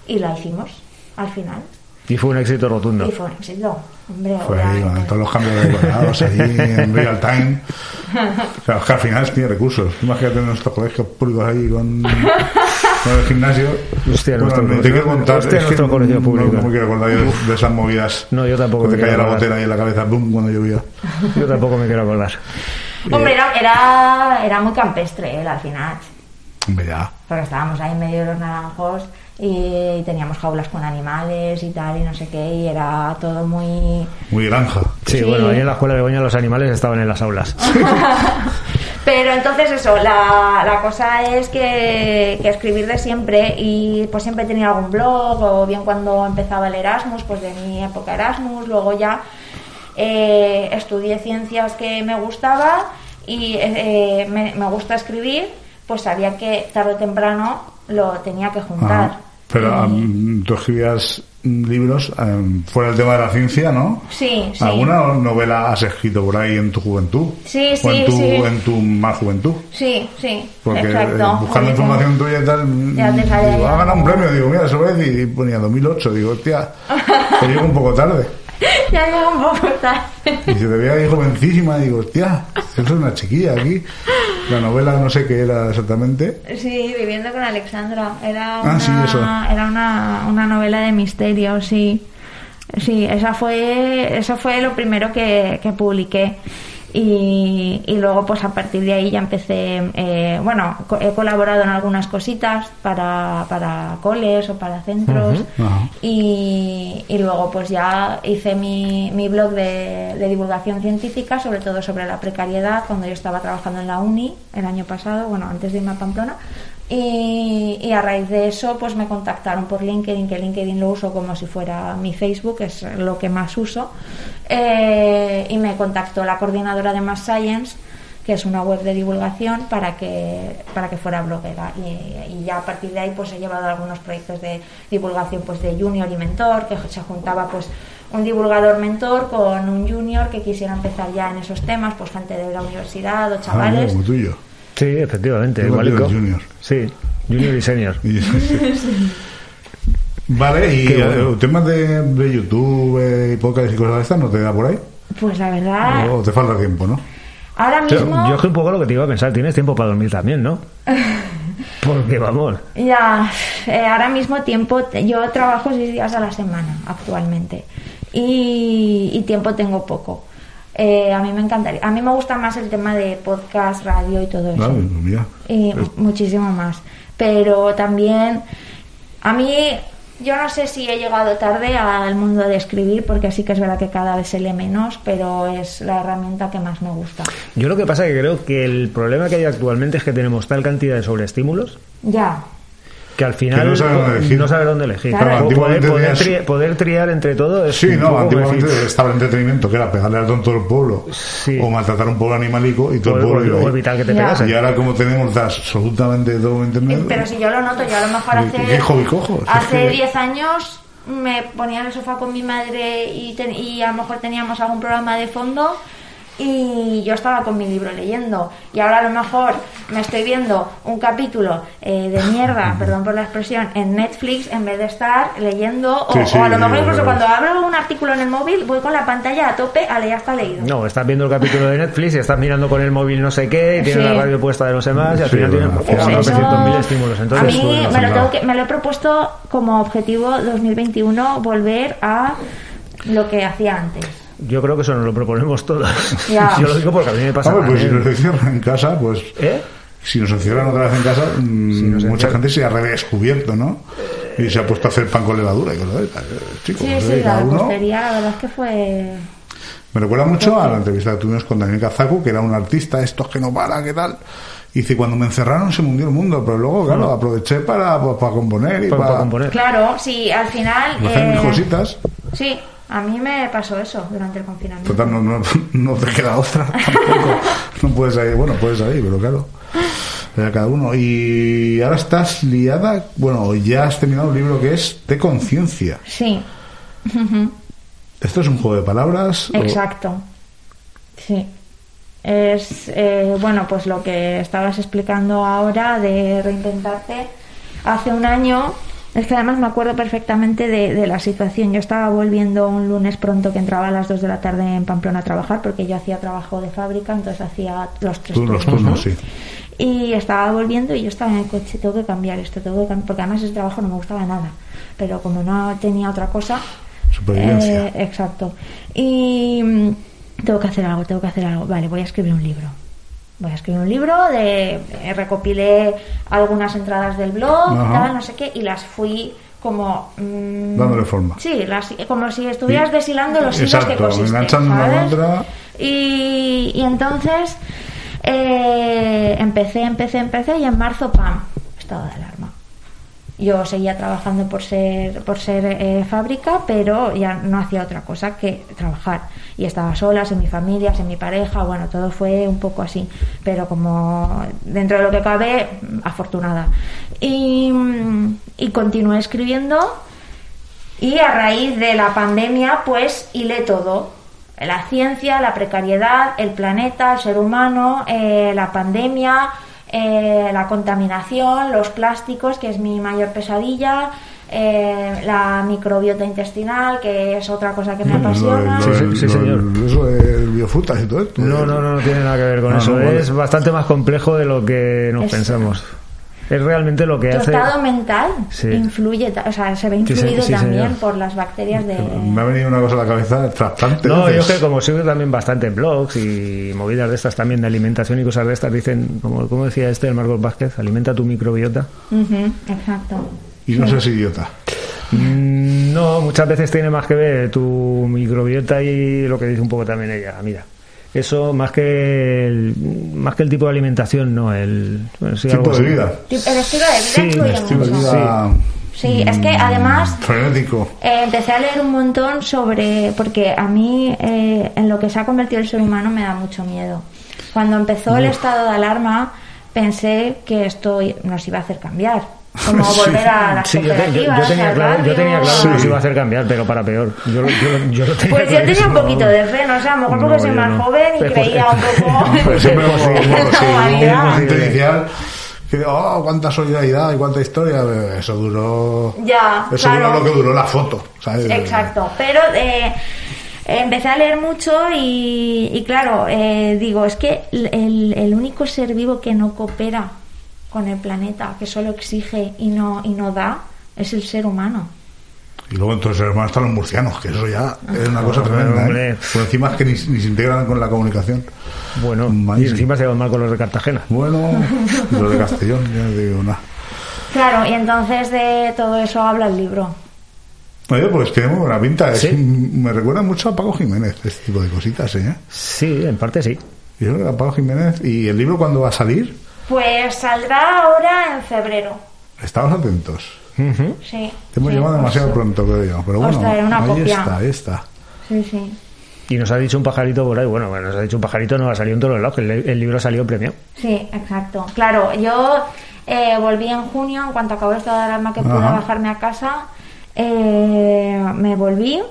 y la hicimos al final. Y fue un éxito rotundo. Y fue un éxito. Hombre, Fue ahí, con todos los cambios de cuadrados ahí en real time. *laughs* Es que al final tiene recursos. Imagínate nuestros colegios públicos ahí con, *laughs* con el gimnasio. Hostia, bueno, nuestro te quiero contar. hostia, es nuestro colegio no- público. No, me quiero acordar yo de, de esas movidas. No, yo tampoco te caía quiero la acordar. botella ahí en la cabeza, boom, cuando llovía. Yo tampoco me quiero acordar. Hombre, era, era, era muy campestre él al final. Hombre, ya. Porque estábamos ahí en medio de los naranjos y teníamos jaulas con animales y tal, y no sé qué, y era todo muy. Muy granja. Sí, Sí. bueno, ahí en la escuela de Begoña los animales estaban en las aulas. *laughs* Pero entonces eso, la, la cosa es que, que escribir de siempre y pues siempre tenía algún blog o bien cuando empezaba el Erasmus, pues de mi época Erasmus, luego ya eh, estudié ciencias que me gustaba y eh, me, me gusta escribir, pues sabía que tarde o temprano lo tenía que juntar. Ajá. Pero am, tú escribías libros em, fuera del tema de la ciencia, ¿no? Sí, sí. ¿Alguna novela has escrito por ahí en tu juventud? Sí, ¿O en sí, tu, sí. en tu más juventud? Sí, sí, Porque eh, exacto. buscando información tuya y tal, mm, Ya te digo, ha ganado un premio, digo, mira, eso decir, y ponía 2008, digo, hostia, *laughs* te llego un poco tarde. *laughs* ya llega un poco tarde. Y se te veía ahí jovencísima, digo, hostia, eso es una chiquilla aquí. La novela no sé qué era exactamente. Sí, viviendo con Alexandra. Era Ah, una, sí, eso. Era una, una novela de misterio, sí. Sí, esa fue, eso fue lo primero que, que publiqué. Y, y luego, pues a partir de ahí ya empecé. eh, bueno, co- he colaborado en algunas cositas para, para coles o para centros. Y, y luego pues ya hice mi, mi blog de, de divulgación científica, sobre todo sobre la precariedad, cuando yo estaba trabajando en la uni el año pasado, bueno, antes de irme a Pamplona. Y, y a raíz de eso pues me contactaron por LinkedIn, que LinkedIn lo uso como si fuera mi Facebook, es lo que más uso. Eh, y me contactó la coordinadora de Mass Science que es una web de divulgación para que para que fuera bloguera y, y ya a partir de ahí pues he llevado algunos proyectos de divulgación pues de junior y mentor que se juntaba pues un divulgador mentor con un junior que quisiera empezar ya en esos temas pues gente de la universidad o Ah, chavales tuyo. Sí, efectivamente, Igual igualico. Junior. Sí, Junior y Senior. *laughs* Y- Vale, y bueno. eh, temas de, de YouTube eh, y podcast y cosas de estas, ¿no te da por ahí? pues la verdad O te falta tiempo, ¿no? ahora mismo yo es que un poco lo que te iba a pensar, tienes tiempo para dormir también, ¿no? *laughs* Porque vamos, Ya, eh, ahora mismo tiempo, yo trabajo seis días a la semana actualmente y, y tiempo tengo poco. Eh, a mí me encantaría, a mí me gusta más el tema de podcast, radio y todo eso. Mira. y muchísimo más. Pero también, a mí, yo no sé si he llegado tarde al mundo de escribir, porque sí que es verdad que cada vez se lee menos, pero es la herramienta que más me gusta. yo lo que pasa es que creo que el problema que hay actualmente es que tenemos tal cantidad de sobreestímulos Ya, que al final Que no sabes dónde elegir. no sabes dónde elegir. Claro. Poder, poder, tenías- tri- poder triar entre todo es Sí, no, antiguamente estaba el entretenimiento, que era pegarle al tonto del pueblo Sí. o maltratar a un pueblo animalico y todo el pueblo evitar que te pegasen. Y ahora como tenemos absolutamente todo en internet... Eh, Pero si yo lo noto, yo a lo mejor ¿Qué- hace, qué hobby cojo? Hace que- 10 años me ponía en el sofá con mi madre y, ten- y a lo mejor teníamos algún programa de fondo y yo estaba con mi libro leyendo y ahora a lo mejor me estoy viendo un capítulo eh, de mierda, *laughs* perdón por la expresión, en Netflix en vez de estar leyendo o, Sí, sí, o a lo mejor incluso cuando abro un artículo en el móvil voy con la pantalla a tope a leer ya está leído. No, estás viendo el capítulo de Netflix y estás mirando con el móvil no sé qué, y tienes Sí. la radio puesta de no sé más, y al Sí, final tienes 900.000 estímulos. a Entonces, mí pues, me, lo tengo que- me lo he propuesto como objetivo 2021 volver a lo que hacía antes. Yo creo que eso nos lo proponemos todos. Ya. *laughs* Yo lo digo porque a mí me pasa Hombre, pues si nos encierran en casa, pues... ¿Eh? Si nos encierran otra vez en casa, mm, nos mucha encierran- gente se ha redescubierto, ¿no? Y se ha puesto a hacer pan con levadura y cosas de esas. Chicos, Sí, eh, sí, la uno- la verdad es que fue... Me recuerda mucho a la entrevista que tuvimos con Daniel Kazaku, que era un artista, estos que no para, ¿qué tal? Y dice, cuando me encerraron se me hundió el mundo, pero luego, claro, aproveché para, pues, para componer y Para, para, para componer. Claro, sí, al final... para hacer mis eh, cositas. Sí, a mí me pasó eso durante el confinamiento. Total, no, no, *laughs* no te queda otra *laughs* tampoco. No puedes salir, bueno, puedes salir, pero claro. Cada uno. Y ahora estás liada, bueno, ya has terminado un libro que es de conciencia. Sí, ¿Esto es un juego de palabras? o- exacto. Sí. Es, eh, bueno, pues lo que estabas explicando ahora de reinventarte. Hace un año, es que además me acuerdo perfectamente de, de la situación. Yo estaba volviendo un lunes pronto que entraba a las 2 de la tarde en Pamplona a trabajar porque yo hacía trabajo de fábrica, entonces hacía los tres los turnos, ¿no? turnos, sí. Y estaba volviendo y yo estaba en el coche, tengo que cambiar esto, tengo que cambiar, porque además ese trabajo no me gustaba nada. Pero como no tenía otra cosa, Supervivencia. eh, exacto. Y mm, tengo que hacer algo, tengo que hacer algo. Vale, voy a escribir un libro. Voy a escribir un libro, de, eh, recopilé algunas entradas del blog, tal, no sé qué, y las fui como... mm, Dándole forma. Sí, las, como si estuvieras deshilando los hilos Exacto, que cosiste, enganchando una otra. Y, y entonces eh, empecé, empecé, empecé y en marzo, ¡pam! Estado de alarma. Yo seguía trabajando por ser, por ser eh, fábrica, pero ya no hacía otra cosa que trabajar. Y estaba sola, sin mi familia, sin mi pareja, bueno, todo fue un poco así. Pero como dentro de lo que cabe, afortunada. Y, y continué escribiendo y a raíz de la pandemia, pues hilé todo. La ciencia, la precariedad, el planeta, el ser humano, eh, la pandemia, eh, la contaminación, los plásticos, que es mi mayor pesadilla, eh, la microbiota intestinal, que es otra cosa que me apasiona. Sí, sí, sí, señor. Eso de biofrutas y todo esto. No, no, no, no tiene nada que ver con Ah, eso. no, vale. Es bastante más complejo de lo que nos Es- pensamos. Es realmente lo que Tu hace. estado mental Sí. influye, o sea, se ve Sí, sí, influido sí, también señor. por las bacterias de... Me ha venido una cosa a la cabeza, trasplante. No, yo que como sigo también bastante en blogs y movidas de estas también de alimentación y cosas de estas, dicen, como, como decía este, el Marcos Vázquez, alimenta tu microbiota. Ujú, exacto. Y no seas idiota. Mm, No, muchas veces tiene más que ver tu microbiota y lo que dice un poco también ella. Mira, eso más que el, más que el tipo de alimentación, no, el bueno, sí, algo Tipo de así. vida. El estilo de vida Sí, el Estilo de mucho. vida Sí, es que además frenético. Eh, empecé a leer un montón sobre, porque a mí eh, en lo que se ha convertido el ser humano me da mucho miedo. Cuando empezó el estado de alarma pensé que esto nos iba a hacer cambiar, como *laughs* Sí. volver a las Sí, yo, te- yo- yo tenía claro, yo tenía claro que Sí. nos iba a hacer cambiar, pero para peor. Yo, yo, lo- yo lo tenía Pues yo tenía un poquito de fe, no sé, a lo mejor porque No, soy más no. joven y Pues, creía pues, un poco *laughs* Pues siempre *laughs* sí, un humanidad. movimiento inicial que oh, cuánta solidaridad y cuánta historia eso duró Ya, eso claro. duró lo que duró la foto ¿sabes? Exacto, pero eh, empecé a leer mucho y, y claro, eh, digo, es que el, el único ser vivo que no coopera con el planeta, que solo exige y no, y no da, es el ser humano. y luego entonces hermano están los murcianos que eso ya es una cosa tremenda. ¿eh? por encima es que ni, ni se integran con la comunicación Bueno, y encima se va mal con los de Cartagena. bueno *laughs* los de Castellón ya digo nada Claro, y entonces de todo eso habla el libro. Oye, pues tiene muy buena pinta. Es- Sí. me recuerda mucho a Paco Jiménez, este tipo de cositas, ¿eh? Sí, en parte sí. Yo creo que a Paco Jiménez. ¿Y el libro cuándo va a salir? Pues saldrá ahora en febrero. Estamos atentos. Ujú. Sí. Te hemos sí, os- demasiado pronto, creo yo. Pero bueno, una ahí copia. está, ahí está. Sí, sí. Y nos ha dicho un pajarito por ahí, bueno, bueno, nos ha dicho un pajarito, no ha salido en todos los lados, que el, el libro salió premiado. Sí, exacto. Claro, yo eh, volví en junio, en cuanto acabó de alarma que pude bajarme a casa, eh, me volví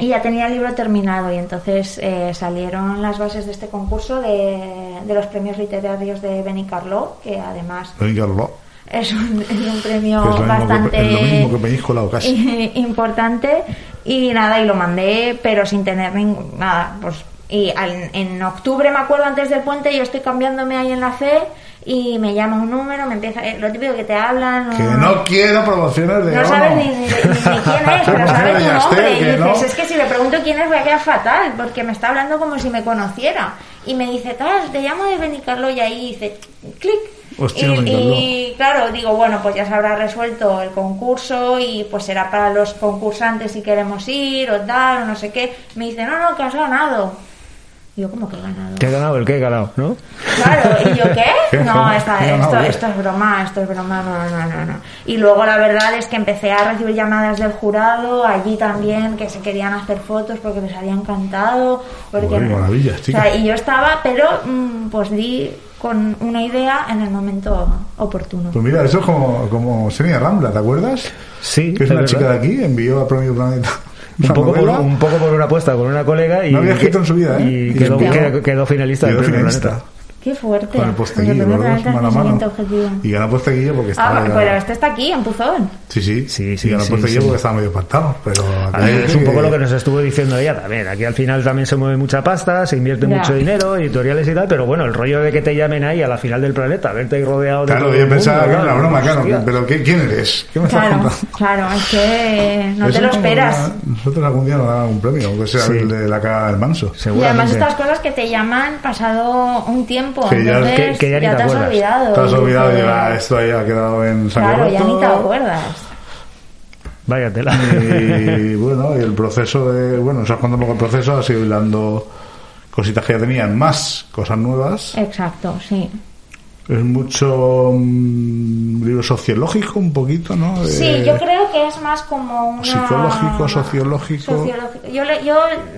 y ya tenía el libro terminado y entonces eh, salieron las bases de este concurso de, de los premios literarios de Benicarló, que además Venga, Carlos, es un, es un premio es lo mismo bastante que, es lo mismo que casi. *laughs* importante y nada y lo mandé pero sin tener ningún nada pues y al- en octubre me acuerdo antes del puente yo estoy cambiándome ahí en la fe y me llama un número me empieza eh, lo típico que te hablan Que no quiero promociones de no sabes ni, ni- ni- ni quién es, pero *laughs* sabes tu nombre. Y dices, no. es que si le pregunto quién es voy a quedar fatal, porque me está hablando como si me conociera. Y me dice, tal, te llamo de Benicarlo y ahí dice, clic. Hostia, y, y claro, digo, bueno, pues ya se habrá resuelto el concurso y pues será para los concursantes si queremos ir o tal, o no sé qué. Me dice, no, no, que has ganado. Y yo, ¿cómo que he ganado? ¿Qué he ganado? ¿El qué he ganado? ¿No? Claro, ¿y yo qué? *laughs* No, esta- ¿Qué esto, esto es broma, esto es broma, no, no, no, no. Y luego la verdad es que empecé a recibir llamadas del jurado, allí también, que se querían hacer fotos porque les había encantado. Porque Joder, qué maravillas, o sea, y yo estaba, pero mm, pues di con una idea en el momento oportuno. Pues mira, eso es como, como Senia Rambla, ¿te acuerdas? Sí, Que es una verdad. chica de aquí, envió a Premio Planeta. Un poco, por, un poco por una apuesta con una colega y, No había escrito en su vida, ¿eh? y quedó, quedó- quedó finalista Quedó finalista. Qué fuerte. Con el posteguillo, los dos mano a mi mano. siguiente objetivo. Y ganó posteguillo porque estaba. Ah, ya- pero este está aquí, en Puzón. Sí, sí. Sí, sí, Y ganó sí, posteguillo sí. porque estaba medio pactado. Pero A ver, es un poco lo que nos estuvo diciendo ella también. Aquí al final también se mueve mucha pasta, se invierte Ya. mucho dinero, editoriales y tal, pero bueno, el rollo de que te llamen ahí a la final del planeta, verte ahí rodeado de Claro, todo yo pensaba que era una broma, claro. Pero ¿qué- ¿quién eres? ¿Qué me estás Claro, contando? claro, es que no Eso te lo esperas. una- Nosotros algún día nos dan un premio, aunque sea Sí. el de la cara del manso. Y además estas cosas que te llaman pasado un tiempo, Que ya- entonces que- que ya ni te te has acuerdas. olvidado. Te has y olvidado, ya esto ahí ha quedado en saco Claro, ya ni te acuerdas. Vaya tela. Y bueno, y el proceso de. Bueno, ¿sabes cuándo un poco el proceso? Ha sido hilando cositas que ya tenían, más cosas nuevas. Exacto, sí. Es mucho libro sociológico, un poquito, ¿no? De- Sí, yo creo que es más como una... Psicológico, sociológico. Sociológico. Yo, le- yo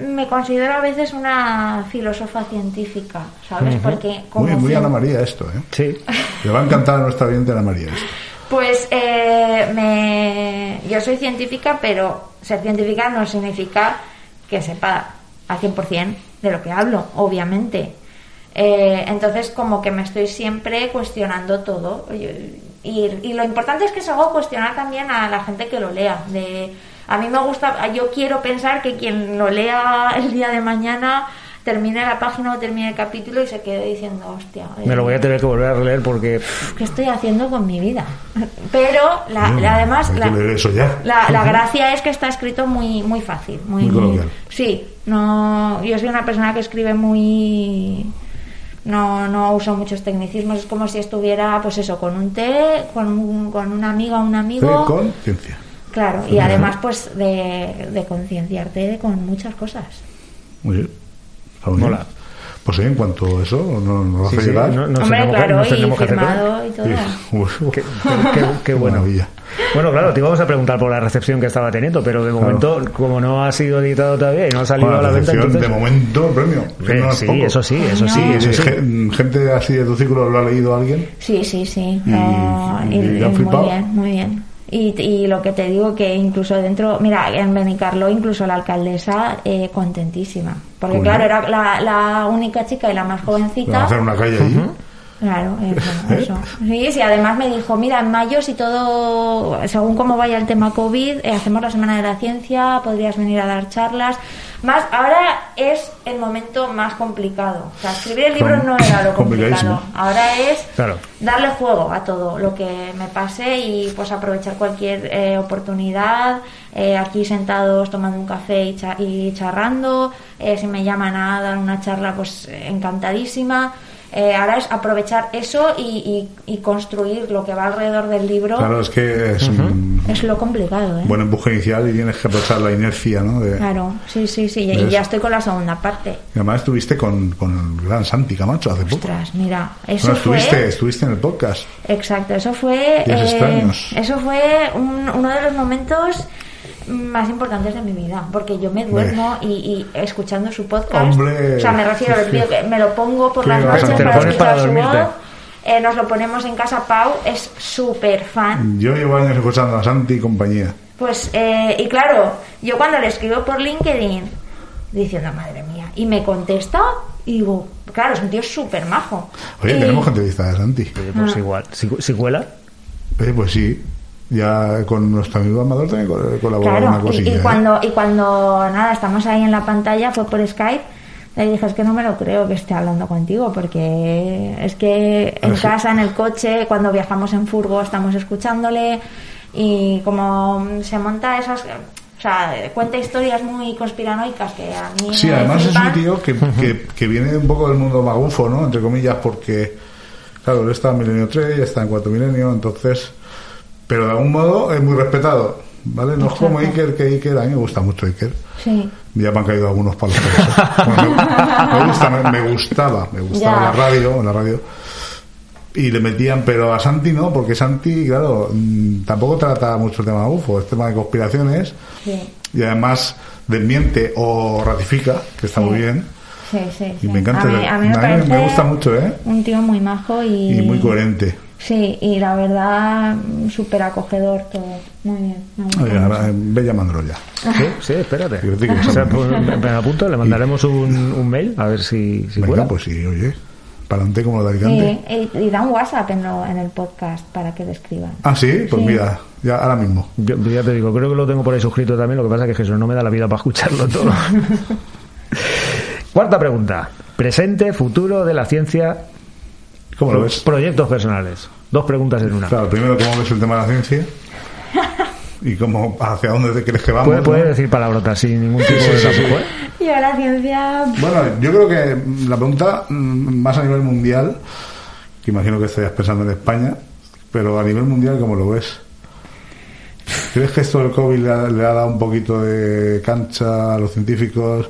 me considero a veces una filósofa científica, ¿sabes? Porque como Muy, muy Ana María esto, ¿eh? Sí. Le va a encantar a nuestra oyente Ana María esto. Pues eh, me... yo soy científica, pero ser científica no significa que sepa al 100% de lo que hablo, obviamente. Eh, entonces, como que me estoy siempre cuestionando todo. Y, y- y lo importante es que se hago cuestionar también a la gente que lo lea. De, a mí me gusta, yo quiero pensar que quien lo lea el día de mañana termine la página o termine el capítulo y se quede diciendo, hostia. Me lo voy a eh, tener que volver a leer porque ¿qué estoy haciendo con mi vida? Pero la- Mm, la- además hay que la, leer eso ya. la- la gracia es que está escrito muy muy fácil, muy, Muy coloquial. Sí, no, yo soy una persona que escribe muy no, no uso muchos tecnicismos, es como si estuviera pues eso, con un té, con, un- con una amiga o un amigo. con ciencia. Claro, y además pues de, de concienciarte con muchas cosas. Muy bien. Está muy bien. Mola. Pues sí, en cuanto a eso, nos, nos Sí, hace sí, llegar. no- nos Hombre, tenemos claro, nos y tenemos que hacer firmado y todo. Sí. *laughs* Uf, Qué, qué- qué- qué bueno. maravilla. Bueno, claro, te íbamos a preguntar por la recepción que estaba teniendo, pero de momento, como no ha sido editado todavía y no ha salido Bueno, a la la venta, recepción, entonces... de momento, premio. que Eh, no sí, eso sí, eso sí, No. eso Y sí. gen- Gente así de tu círculo lo ha leído alguien. Sí, sí, sí. Y- no, y- y- y y muy bien, muy bien. Y, y lo que te digo que incluso dentro, mira, en Benicarlo incluso la alcaldesa eh, contentísima. Porque claro, era la, la única chica y la más Vamos a jovencita. hacer una calle ahí. Claro, eso, *laughs* eso. Sí, sí, además me dijo, mira, en mayo si todo, según cómo vaya el tema COVID, eh, hacemos la Semana de la Ciencia, podrías venir a dar charlas. Más, ahora es el momento más complicado. O sea, escribir el libro no era lo *laughs* complicado. Ahora es Claro. darle juego a todo lo que me pase y pues aprovechar cualquier eh, oportunidad. eh, aquí sentados tomando un café y, cha- y charrando. eh, si me llaman a dar una charla, pues encantadísima. Eh, ahora es aprovechar eso y, y- y construir lo que va alrededor del libro. Claro, es que es un Es lo complicado, ¿eh? buen empuje inicial y tienes que aprovechar la inercia, ¿no? De- Claro, sí, sí, sí. Y ya estoy con la segunda parte. Y además estuviste con, con el gran Santi Camacho hace poco. Ostras, mira, eso Bueno, estuviste, fue... estuviste en el podcast. Exacto, eso fue. Eh, extraños. eso fue un- uno de los momentos más importantes de mi vida, porque yo me duermo y, y escuchando su podcast. Hombre. o sea, me refiero, sí. me lo pongo por Qué las noches para escuchar para su voz. Eh, nos lo ponemos en casa, Pau es súper fan. Yo llevo años escuchando a Santi y compañía. Pues, eh, y claro, yo cuando le escribo por LinkedIn, diciendo, madre mía, y me contesta, y digo, claro, es un tío súper majo. Oye, Y- tenemos que entrevistar a Santi. Oye, pues Ah. igual. Si, si cuela, Eh, pues sí. Ya con nuestro amigo Amador también col- colaboró Claro, una cosilla. y, ¿eh? cuando, y cuando nada, estamos ahí en la pantalla, fue por Skype, le dije, es que no me lo creo que esté hablando contigo, porque es que en casa, en el coche, cuando viajamos en furgo, estamos escuchándole, y como se monta esas... O sea, cuenta historias muy conspiranoicas que a mí Sí, me además es un tío que, que, que viene un poco del mundo magufo, ¿no? Entre comillas, porque, claro, él está en Milenio 3, ya está en Cuarto Milenio, entonces... Pero de algún modo es muy respetado, ¿vale? No es como. Iker, que Iker, a mí me gusta mucho Iker. Sí. Ya me han caído algunos palos por *laughs* eso. Bueno, me, me gusta, me, me gustaba, me gustaba Ya. la radio, la radio. Y le metían, pero a Santi no, porque Santi, claro, mm, tampoco trata mucho el tema UFO, es tema de conspiraciones Sí, y además desmiente o ratifica, que está Sí. muy bien. sí, sí. Y me encanta, A mí, a mí me, me gusta mucho, ¿eh? Un tío muy majo y... Y muy coherente. Sí, y la verdad, súper acogedor todo. Muy bien. ahora, eh, ya. *laughs* sí, sí, espérate. Yo digo, O sea, pues, me, apunto, le mandaremos un, un mail a ver si, si Venga, cuela. pues sí, oye, para adelante como lo de Alicante. Sí, y, y da un WhatsApp en, lo- en el podcast para que le escriban. Ah, sí, pues Sí. mira, ya ahora mismo. Yo ya te digo, creo que lo tengo por ahí suscrito también, lo que pasa es que Jesús no me da la vida para escucharlo todo. *laughs* Cuarta pregunta. Presente, futuro de la ciencia, ¿Cómo lo ves? proyectos personales. Dos preguntas en una. Claro, primero, ¿cómo ves el tema de la ciencia? *laughs* ¿Y cómo, hacia dónde te crees que vamos? Puede, puede no? decir palabrotas sin ningún tipo Sí, de tapujo. ¿eh? Y ahora ciencia... Bueno, yo creo que la pregunta mm, más a nivel mundial, que imagino que estarías pensando en España, pero a nivel mundial, ¿cómo lo ves? ¿Crees que esto del COVID le ha, le ha dado un poquito de cancha a los científicos?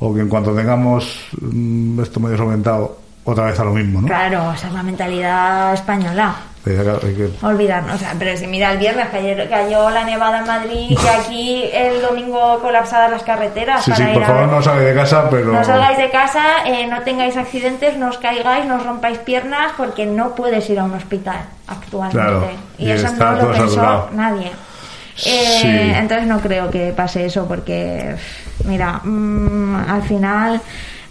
¿O que en cuanto tengamos mm, esto medio solventado, otra vez a lo mismo, ¿no? Claro, esa es la mentalidad española. Olvidarnos, o sea, pero si mira el viernes que ayer cayó la nevada en Madrid y aquí el domingo colapsadas las carreteras Sí, sí, por favor no salgáis de casa, pero... No salgáis de casa, eh, no tengáis accidentes, no os caigáis, no os rompáis piernas porque no puedes ir a un hospital actualmente. Claro, y, y eso no lo pensó saturado. nadie. Eh, Sí. Entonces no creo que pase eso porque, mira, mm, al final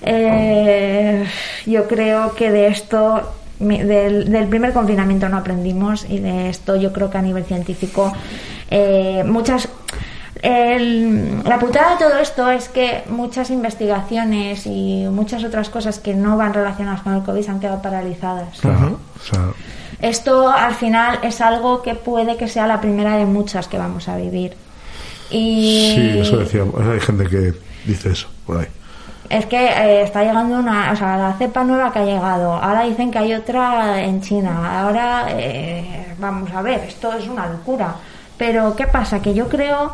eh, yo creo que de esto, del, del primer confinamiento no aprendimos y de esto yo creo que a nivel científico eh, muchas... el- la putada de todo esto es que muchas investigaciones y muchas otras cosas que no van relacionadas con el COVID se han quedado paralizadas. Claro, o sea, Esto al final es algo que puede que sea la primera de muchas que vamos a vivir. Y sí, eso decía. Hay gente que dice eso por ahí. Es que eh, está llegando una, o sea, la cepa nueva que ha llegado. Ahora dicen que hay otra en China. Ahora, eh, vamos a ver, esto es una locura. Pero ¿qué pasa? Que yo creo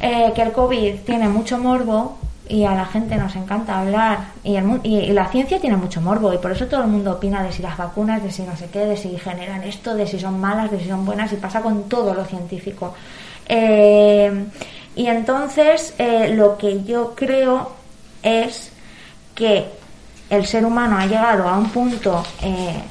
eh, que el COVID tiene mucho morbo y a la gente nos encanta hablar y, el y, y la ciencia tiene mucho morbo y por eso todo el mundo opina de si las vacunas, de si no sé qué, de si generan esto, de si son malas, de si son buenas y pasa con todo lo científico. Eh, y entonces lo que yo creo es que el ser humano ha llegado a un punto eh,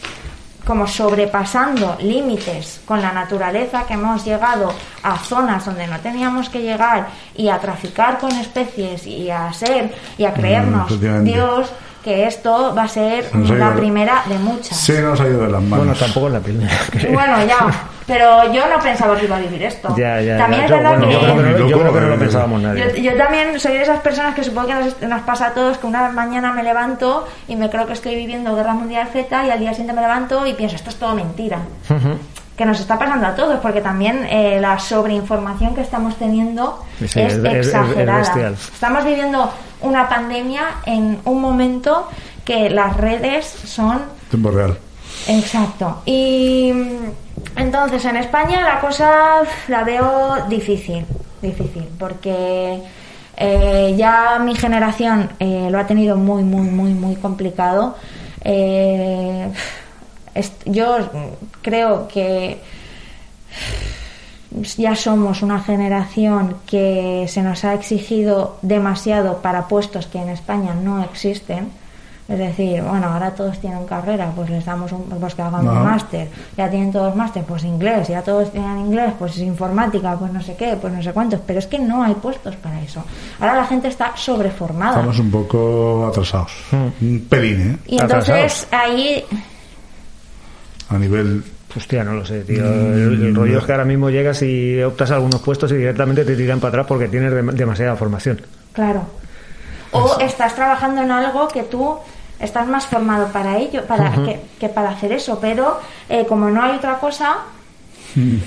como sobrepasando límites con la naturaleza, que hemos llegado a zonas donde no teníamos que llegar y a traficar con especies y a ser y a creernos efectivamente. Dios, que esto va a ser Nos la primera de muchas. Se nos ha ido de las manos. Bueno, tampoco es la primera. *laughs* Bueno, ya, pero yo no pensaba que iba a vivir esto. Ya, ya, También ya. es Yo, verdad bueno, que... yo creo que no, yo Loco, creo que no lo pensábamos nadie. Yo, yo también soy de esas personas que supongo que nos, nos pasa a todos que una mañana me levanto y me creo que estoy viviendo Guerra Mundial Z y al día siguiente me levanto y pienso esto es todo mentira. Que nos está pasando a todos porque también eh, la sobreinformación que estamos teniendo Sí, es, es- es- es exagerada. estamos viviendo una pandemia en un momento que las redes son Tiempo real. Exacto. Y entonces en España la cosa la veo difícil, difícil, porque eh, ya mi generación eh, lo ha tenido muy, muy, muy, muy complicado. Eh, yo creo que ya somos una generación que se nos ha exigido demasiado para puestos que en España no existen. Es decir, bueno, ahora todos tienen carrera, pues les damos un, pues que hagan un máster. Ya tienen todos máster, pues inglés. Ya todos tienen inglés, pues informática, pues no sé qué, pues no sé cuántos. Pero es que no hay puestos para eso. Ahora la gente está sobreformada. Estamos un poco atrasados. Un pelín, ¿eh? Y entonces ahí A nivel. Hostia, no lo sé, tío. El, el rollo es que ahora mismo llegas y optas a algunos puestos y directamente te tiran para atrás porque tienes dem- demasiada formación. Claro. O estás trabajando en algo que tú estás más formado para ello, para que, que para hacer eso, pero eh, como no hay otra cosa,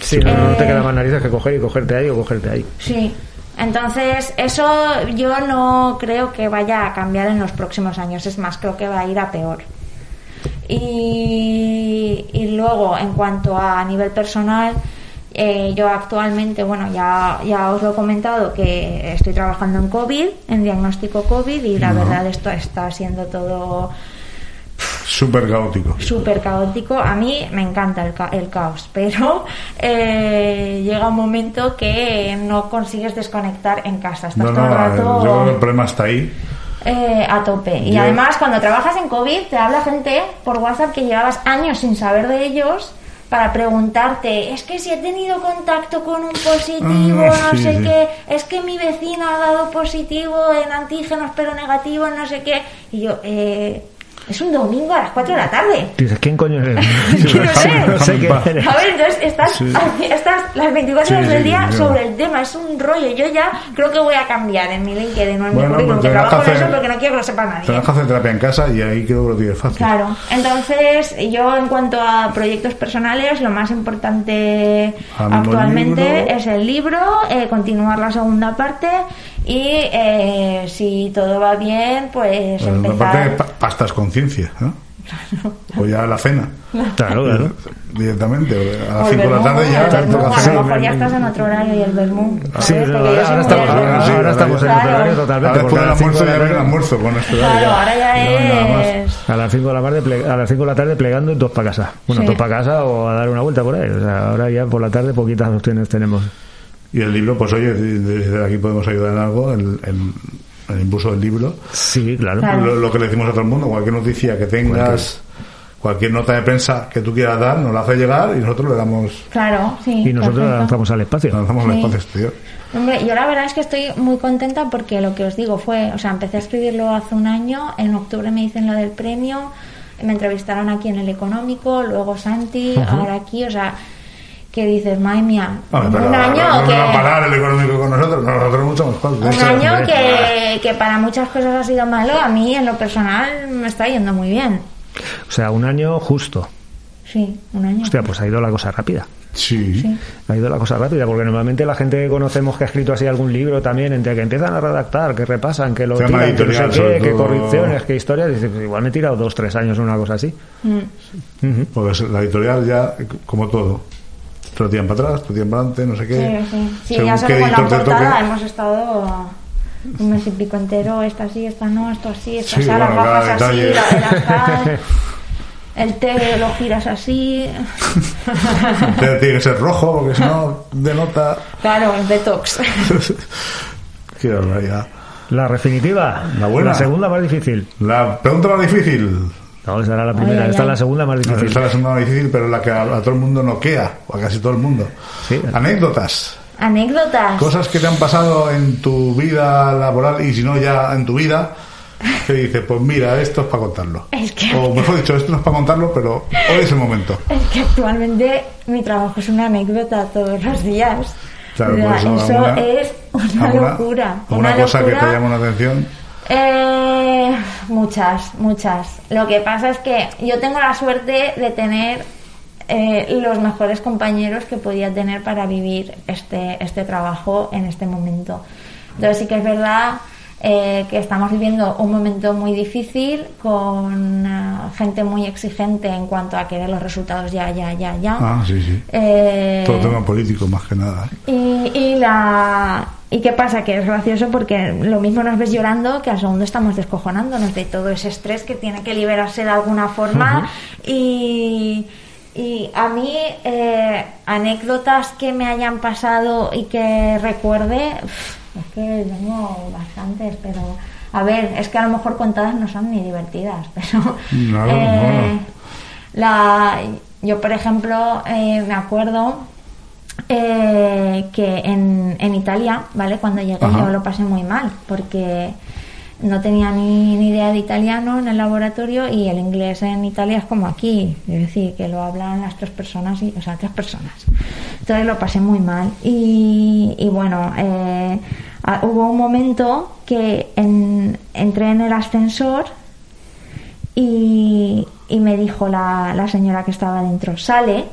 Sí, no, no te Eh. queda más narices que coger y cogerte ahí o cogerte ahí. sí. Entonces, eso yo no creo que vaya a cambiar en los próximos años, es más, creo que va a ir a peor. Y, y luego, en cuanto a nivel personal, eh, yo actualmente, bueno, ya, ya os lo he comentado que estoy trabajando en COVID, en diagnóstico COVID, y la verdad esto está siendo todo Súper caótico. súper caótico. A mí me encanta el, ca- el caos, pero eh, llega un momento que no consigues desconectar en casa. Estás No, todo no, el rato yo el problema está ahí. Eh, a tope. Y Yo- además, cuando trabajas en COVID, te habla gente por WhatsApp que llevabas años sin saber de ellos para preguntarte, es que si he tenido contacto con un positivo, Ah, *laughs* no sí, sé sí. qué, es que mi vecino ha dado positivo en antígenos pero negativo en no sé qué. Y yo, eh, es un domingo a las 4 de la tarde. Dices, ¿quién coño eres? Es *laughs* que no sé. No sé quién eres. A ver, entonces estás, Sí. estás las 24 Sí, horas del día sí, sobre el tema, es un rollo. Yo ya creo que voy a cambiar en mi LinkedIn o en mi Bueno, currículum pues que trabajo en eso hacer- porque no quiero que lo sepa nadie. Tendrás que hacer terapia en casa y ahí creo que lo tienes fácil. Claro, entonces yo en cuanto a proyectos personales, lo más importante actualmente libro. es el libro, eh, continuar la segunda parte y eh, si todo va bien, pues Bueno, empezar. aparte, pa- pastas conciencia, ¿no? O ya a la cena. Claro, claro. Directamente. A las el 5 de la tarde ya. toca a lo mejor ya estás en otro horario y el vermú. Sí, yo ahora, muy estamos, ahora sí, ahora ahora estamos en otro horario Claro. totalmente. Ahora después del a las cinco almuerzo de la ya el tarde- almuerzo con esto. Claro, ahora ya No es... A las 5 de la tarde, ple- a las 5 de la tarde plegando y dos para casa. Bueno, Sí. dos para casa o a dar una vuelta por ahí. O sea, ahora ya por la tarde poquitas opciones tenemos. Y el libro, pues oye, desde aquí podemos ayudar en algo, el, el, el impulso del libro. Sí, claro. Claro. Lo, lo que le decimos a todo el mundo, cualquier noticia que tengas, cualquier nota de prensa que tú quieras dar, nos la hace llegar y nosotros le damos, Claro, sí. Y nosotros la perfecto. lanzamos al espacio. lanzamos Sí. espacio exterior. Hombre, yo la verdad es que estoy muy contenta porque lo que os digo fue, o sea, empecé a escribirlo hace un año, en octubre me dicen lo del premio, me entrevistaron aquí en el económico, luego Santi, ahora aquí, o sea, que dices, madre mía, un año no, no que... va a parar el económico con nosotros, nosotros mucho más fácil. Un Eso, año hombre. que, que para muchas cosas ha sido malo, a mí en lo personal me está yendo muy bien. O sea, un año justo. Sí, un año. Hostia, pues ha ido la cosa rápida. Sí. Sí. Ha ido la cosa rápida, porque normalmente la gente que conocemos que ha escrito así algún libro también, entre que empiezan a redactar, que repasan, que lo Tema tiran, que no sé qué, sobre que todo. correcciones, que historias, dice, pues igual me he tirado dos, tres años en una cosa así. Mm. Porque la editorial ya, como todo, te lo tiran para atrás, te lo tiran para adelante, no sé qué. Sí, sí. Sí, Según ya solo con la portada toque. hemos estado un mes y pico entero, esta sí, esta no, esto así, esta Sí, así, las bueno, cada gafas así, detalle. la de *laughs* el té lo giras así. Tiene tiene que ser rojo, porque si no, denota. claro, el detox. *laughs* Qué barbaridad. La definitiva, La buena. segunda más difícil. La pregunta más difícil. No, esa era la primera, Ay, ay, esta es la ay. segunda más difícil. Esta es la segunda más difícil, pero la que a, a todo el mundo noquea, o a casi todo el mundo. Sí. Anécdotas. Anécdotas. Cosas que te han pasado en tu vida laboral y si no ya en tu vida, que dices, pues mira, esto es para contarlo. Es que- O mejor dicho, esto no es para contarlo, pero hoy es el momento. Es que actualmente mi trabajo es una anécdota todos los días. Claro, O sea, eso, eso alguna- es una ¿Alguna, locura. alguna una cosa que te llama la atención? Eh, muchas, muchas. Lo que pasa es que yo tengo la suerte de tener eh, los mejores compañeros que podía tener para vivir este, este trabajo en este momento. Entonces sí que es verdad eh, que estamos viviendo un momento muy difícil con eh, gente muy exigente en cuanto a querer los resultados ya, ya, ya, ya. Ah, sí, sí. Eh, Todo tema político, más que nada. ¿eh? y, y la y qué pasa que es gracioso porque lo mismo nos ves llorando que al segundo estamos descojonándonos de todo ese estrés que tiene que liberarse de alguna forma y y a mí eh, anécdotas que me hayan pasado y que recuerde es que tengo bastantes pero a ver es que a lo mejor contadas no son ni divertidas *laughs* pero No, eh, no. la yo por ejemplo eh, me acuerdo eh, que en, en Italia, ¿vale? Cuando llegué Ajá. yo lo pasé muy mal porque no tenía ni, ni idea de italiano en el laboratorio y el inglés en Italia es como aquí, es decir, que lo hablan las tres personas, y, o sea, tres personas. Entonces lo pasé muy mal y, y bueno, eh, ah, hubo un momento que en- entré en el ascensor y, y me dijo la, la señora que estaba dentro, sale.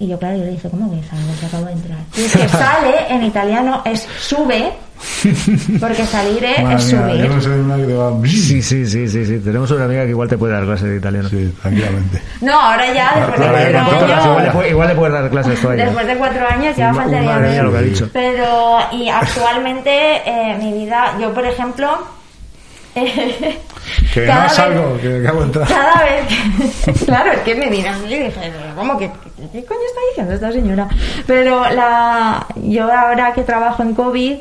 Y yo, claro, yo le dije, ¿cómo que sale? Que acabo de entrar. Y es que *laughs* sale en italiano es sube, *laughs* porque salir es Madre subir. yo una que te va... Sí, sí, sí, sí, sí. Tenemos una amiga que igual te puede dar clase de italiano. Sí, tranquilamente. *laughs* No, ahora ya, después Ahora de cuatro todas, Igual le, años. puede, igual le puedes dar clases. Después de cuatro años ya faltaría madre mía lo que ha dicho. Pero, y actualmente, eh, mi vida, yo por ejemplo. eh, *laughs* Que cada no vez- salgo, que acabo de entrar. Cada vez que. claro, es que me miran y dije, ¿cómo que.? ¿Qué coño está diciendo esta señora? Pero la, yo ahora que trabajo en COVID.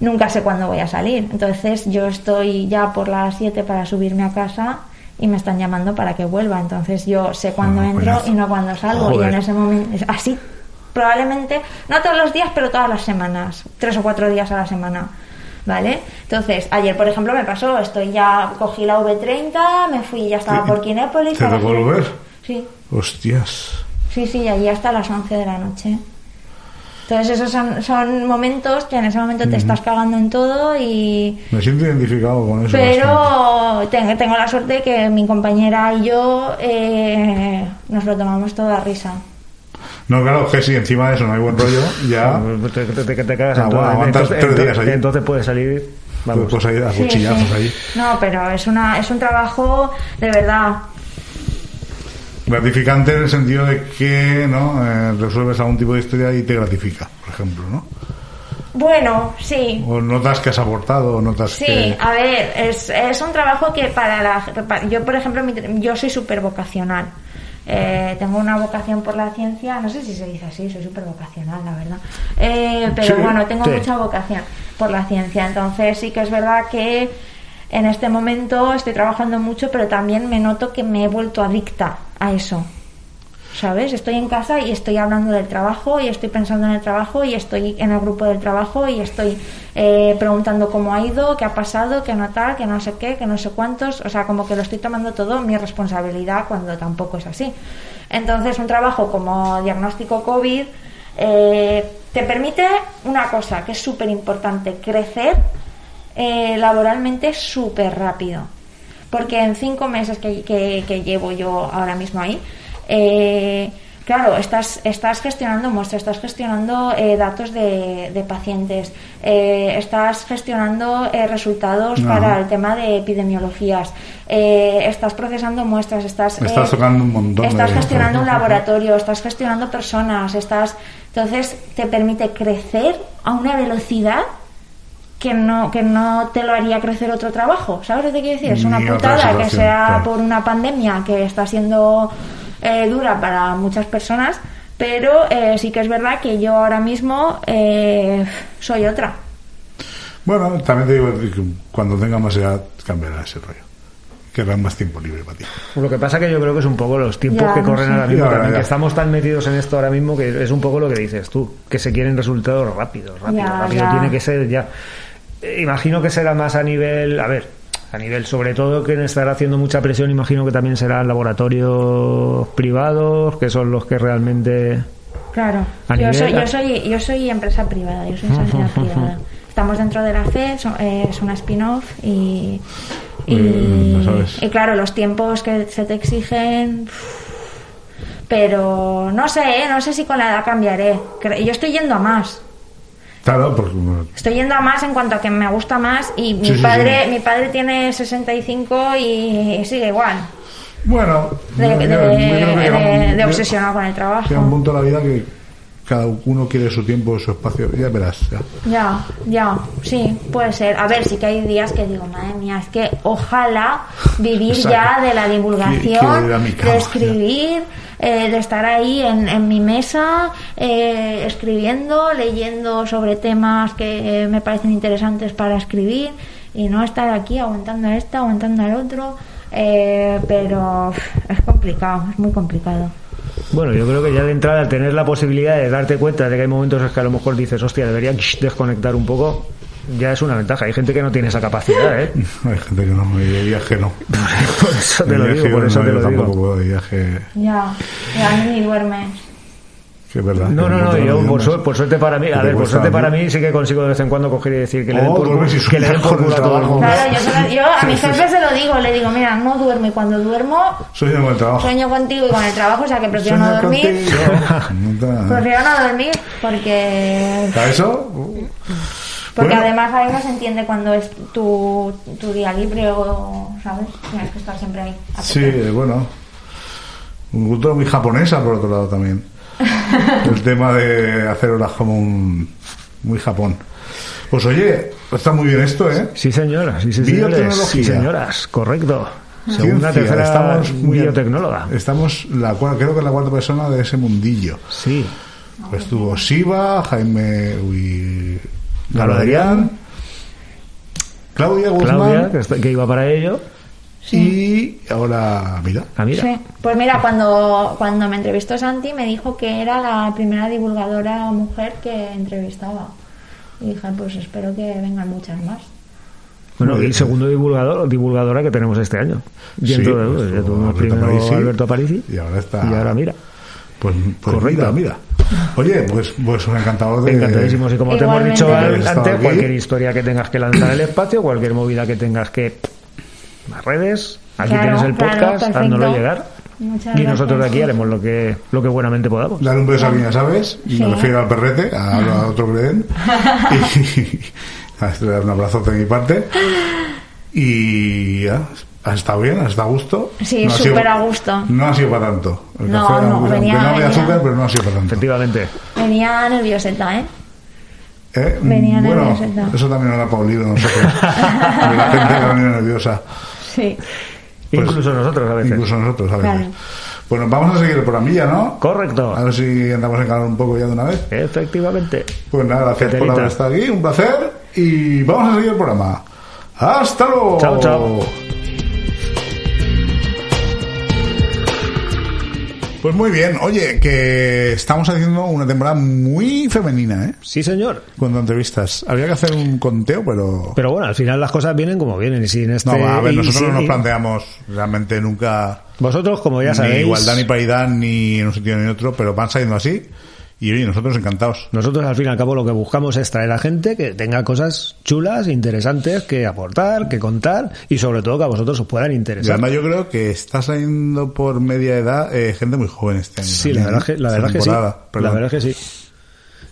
Nunca sé cuándo voy a salir. Entonces yo estoy ya por las 7 para subirme a casa y me están llamando para que vuelva. Entonces yo sé cuándo Ah, entro coñazo. y no cuándo salgo. Y en ese momento, es así probablemente, no todos los días, pero todas las semanas, tres o cuatro días a la semana. ¿Vale? Entonces, ayer, por ejemplo, me pasó, estoy ya, cogí la V30, me fui, ya estaba ¿Te- por Kinépolis. te a las- tocó volver? Sí, Hostias. sí, sí, allí hasta las 11 de la noche. Entonces, esos son, son momentos que en ese momento te estás cagando en todo y... Me siento identificado con eso. Pero tengo, tengo la suerte que mi compañera y yo eh, nos lo tomamos todo a risa. No, claro, que si encima de eso no hay buen rollo, ya... *laughs* Te, te, te- te cagas en Ah, todo. bueno, aguantas entonces, tres días entonces- ahí. entonces puedes salir Vamos. Pues ahí a Sí, sí. ahí. No, pero es una es un trabajo de verdad. Gratificante en el sentido de que no Eh, resuelves algún tipo de historia y te gratifica, por ejemplo, ¿no? Bueno, sí. O notas que has aportado, o notas Sí, que... a ver, es, es un trabajo que para la... pa- Yo, por ejemplo, mi- yo soy súper vocacional. Eh, tengo una vocación por la ciencia, no sé si se dice así, soy súper vocacional, la verdad. Eh, pero Sí, bueno, tengo sí. mucha vocación por la ciencia, entonces sí que es verdad que en este momento estoy trabajando mucho, pero también me noto que me he vuelto adicta a eso. ¿Sabes? Estoy en casa y estoy hablando del trabajo y estoy pensando en el trabajo y estoy en el grupo del trabajo y estoy eh, preguntando cómo ha ido, qué ha pasado, qué no tal, no sé qué, que no sé cuántos. O sea, como que lo estoy tomando todo mi responsabilidad cuando tampoco es así. Entonces, un trabajo como diagnóstico COVID eh, te permite una cosa que es súper importante, crecer eh, laboralmente súper rápido. Porque en cinco meses que, que- que llevo yo ahora mismo ahí, eh, claro, estás, estás gestionando muestras, estás gestionando eh, datos de, de pacientes, eh, estás gestionando eh, resultados para el tema de epidemiologías, estás procesando muestras, estás, Estás tocando un montón de- estás gestionando *laughs* un laboratorio, estás gestionando personas, estás entonces te permite crecer a una velocidad que no que no te lo haría crecer otro trabajo, ¿sabes lo que quiero decir? Es una Ni putada que sea claro. por una pandemia que está siendo eh, dura para muchas personas, pero eh, sí que es verdad que yo ahora mismo eh, soy otra. Bueno, también te digo que cuando tenga más edad cambiará ese rollo. Querrá más tiempo libre para ti. Lo que pasa que yo creo que es un poco los tiempos Ya, que no corren sé. ahora mismo Ya, también, ya. que estamos tan metidos en esto ahora mismo que es un poco lo que dices tú, que se quieren resultados rápidos, rápido, Ya, rápido, ya. tiene que ser ya. Imagino que será más a nivel, a ver, a nivel sobre todo que estará haciendo mucha presión, imagino que también serán laboratorios privados, que son los que realmente Claro, A yo nivel- soy, yo soy yo soy empresa privada, yo soy sanidad *laughs* privada. Estamos dentro de la FED, so- eh, es una spin-off y, y, Mm, claro, los tiempos que se te exigen, pero no sé, ¿eh? no sé si con la edad cambiaré. Yo estoy yendo a más. Claro, bueno, Estoy yendo a más en cuanto a que me gusta más y mi Sí, padre sí. mi padre tiene 65 y sigue igual. bueno De, obsesionado con el trabajo. Llega un punto de la vida que cada uno quiere su tiempo, su espacio. Ya verás. ya. Ya, ya, sí, puede ser. A ver, sí que hay días que digo, madre mía, es que ojalá vivir *laughs* Exacto. ya de la divulgación, de escribir, eh, de estar ahí en, en mi mesa, eh, escribiendo, leyendo sobre temas que eh, me parecen interesantes para escribir y no estar aquí aguantando a este, aguantando al otro. eh, pero es complicado, es muy complicado. Bueno, yo creo que ya de entrada al tener la posibilidad de darte cuenta de que hay momentos en que a lo mejor dices, hostia, debería desconectar un poco, ya es una ventaja. Hay gente que no tiene esa capacidad, ¿eh? *laughs* Hay gente que no, y de viaje no. *laughs* Por eso te lo viaje digo, por eso no, te yo lo tampoco digo. puedo de viaje, Ya, ya ni duermes. que es verdad. No, que no, no, te yo por, más. por suerte para mí, a ver, por suerte para mí. sí que consigo de vez en cuando coger y decir que le den Oh, por, y que le den por culo a todo el mundo. Claro, yo, se lo- yo a mi jefe se lo digo, le digo, mira, no duermo y cuando duermo Sueño con el trabajo. sueño contigo y con el trabajo, o sea que prefiero no Sueño dormir. *laughs* No te- Prefiero no dormir porque ¿Para eso? Porque Bueno. además ahí no se entiende cuando es tu, tu día libre o, ¿sabes? Tienes que estar siempre ahí. Sí, bueno. Un cultura muy japonesa, por otro lado, también. *laughs* El tema de hacer horas como un... Muy Japón. Pues oye, está muy bien esto, ¿eh? Sí, señoras, sí, sí, Biotecnología. sí, señoras, correcto. Segunda, Ciencia, tercera estamos muy- biotecnóloga. Estamos, la, creo que la cuarta persona de ese mundillo. Sí. Pues estuvo Siva, Jaime uy, Galo Adrián, Claudia Guzmán Claudia, que, está- que iba para ello. y ahora, mira, Ah, mira. Sí. Pues mira, cuando, cuando me entrevistó Santi me dijo que era la primera divulgadora mujer que entrevistaba. Y dije, pues espero que vengan muchas más. Bueno, y el segundo divulgador, divulgadora que tenemos este año. Y Sí, entonces, pues, ya estuvo tuvimos Alberto primero Aparici, Alberto Aparici y ahora está- y ahora mira. Pues, pues Correcto. mira, mira. Oye, pues, pues un encantador de... Encantadísimos. Y como te hemos dicho antes, cualquier historia que tengas que lanzar al espacio, cualquier movida que tengas que. Las redes, aquí Claro, tienes el claro, podcast, háznoslo llegar. Muchas Y nosotros de aquí haremos lo que, lo que buenamente podamos. Dar un beso a quien ya sabes, y me Sí. refiero al perrete, a, a otro que le den. Y, *laughs* Un abrazo de mi parte. Y ya, has estado bien, has estado a gusto. Sí, ha súper a gusto. No ha sido para tanto. El No, café, no, venía- no había venía- azúcar, pero no ha sido para tanto. Efectivamente. Venía nervioseta, ¿eh? ¿Eh? Venía bueno, nerviosa. eso también nos da Paulino a nosotros. La gente que ha venido nerviosa. Sí. Pues, Incluso nosotros a veces. Incluso nosotros a veces. Claro. Bueno, vamos a seguir el programilla, ¿no? Correcto. A ver si andamos en calor un poco ya de una vez. Efectivamente. Pues nada, gracias por haber estado aquí, un placer. Y vamos a seguir el programa. ¡Hasta luego! Chao, chao. Pues muy bien, oye, que estamos haciendo una temporada muy femenina, ¿eh? Sí, señor. Cuando entrevistas. Habría que hacer un conteo, pero... Pero bueno, al final las cosas vienen como vienen. Y sin este, No, a ver, nosotros sin- no nos planteamos realmente nunca Vosotros, como ya ni sabéis, igualdad ni paridad ni en un sentido ni en otro, pero van saliendo así. Y oye, nosotros encantados. nosotros al fin y al cabo lo que buscamos es traer a gente que tenga cosas chulas, interesantes que aportar, que contar y sobre todo que a vosotros os puedan Y interesar. además yo creo que está saliendo por media edad eh, gente muy joven este año. Sí, la verdad, ¿eh? que, la verdad que sí. La verdad que sí.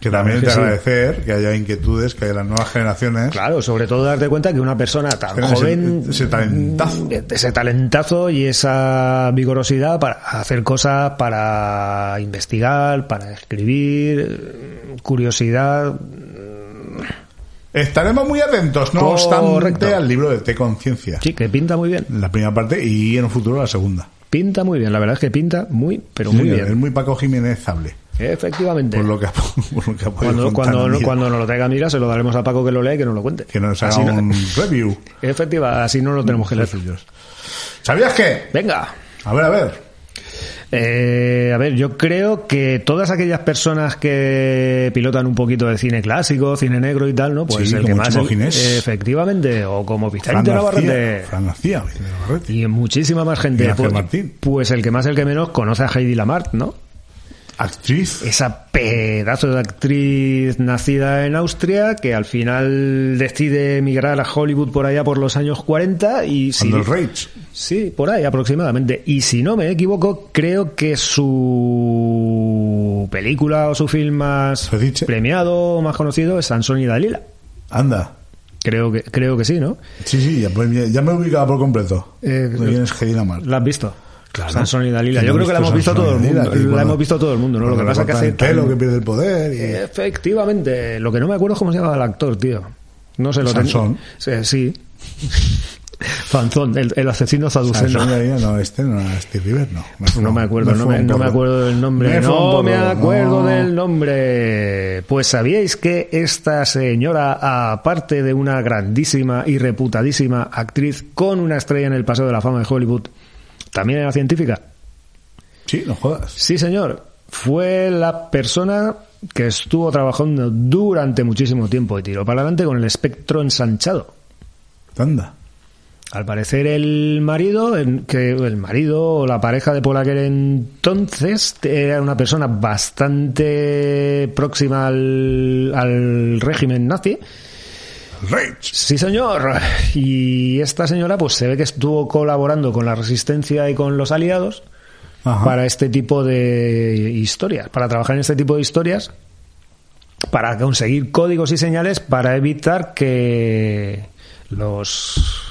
Que también que te sí. agradecer que haya inquietudes, que haya las nuevas generaciones. Claro, sobre todo darte cuenta que una persona tan joven, ese talentazo. ese talentazo y esa vigorosidad para hacer cosas, para investigar, para escribir, eh, curiosidad. Estaremos muy atentos, no obstante, al libro de Té Conciencia. Sí, que pinta muy bien. La primera parte y en un futuro la segunda. Pinta muy bien, la verdad es que pinta muy, pero Sí, muy Es bien. muy Paco Jiménez hable. Efectivamente. Por lo que ha, *laughs* por lo que ha podido Cuando, cuando, cuando nos lo traiga Mira, se lo daremos a Paco que lo lea y que nos lo cuente. Que nos haga Así no- un review. *laughs* Efectiva, así no lo tenemos que leer. ¿Sabías qué? Venga. A ver, a ver. Eh, a ver, yo creo que todas aquellas personas que pilotan un poquito de cine clásico, cine negro y tal, ¿no? Pues Sí, el que más. El- efectivamente, o como Vicente. Navarrete. Fran García, Vicente Navarrete. Y muchísima más gente. Pues, Martín. pues el que más, el que menos conoce a Heidi Lamart, ¿no? Actriz. Esa pedazo de actriz nacida en Austria que al final decide emigrar a Hollywood por allá por los años 40 y si, Rage. Sí, por ahí aproximadamente. Y si no me equivoco, creo que su película o su film más premiado o más conocido es Sansón y Dalila. Anda. Creo que, creo que sí, ¿no? Sí, sí, ya, me he ubicado por completo. Eh, ¿De quién es Heidi Lamar? ¿La has visto? Claro. Sansón y Dalila. ¿Quién Yo creo que la hemos visto todo el mundo. La hemos visto todo el mundo, ¿no? Lo que pasa es que hace el pelo, tan- que pierde el poder. Y... Efectivamente. Lo que no me acuerdo es cómo se llama el actor, tío. No sé lo ten- Sansón. Sí. sí. *laughs* Fanzón, el, el asesino saduceno. Dalila, no, este no era Steve River, no. No me acuerdo, no me, no acuerdo del nombre. Me No me acuerdo del nombre. Pues sabíais que esta señora, aparte de una grandísima y reputadísima actriz con una estrella en el Paseo de la Fama de Hollywood, también era científica. Sí, no jodas. Sí, señor. Fue la persona que estuvo trabajando durante muchísimo tiempo y tiró para adelante con el espectro ensanchado. Anda. Al parecer el marido, que el marido o la pareja de Paul aquel entonces era una persona bastante próxima al, al régimen nazi. Sí, señor. Y esta señora pues se ve que estuvo colaborando con la resistencia y con los aliados Ajá. para este tipo de historias, para trabajar en este tipo de historias, para conseguir códigos y señales para evitar que los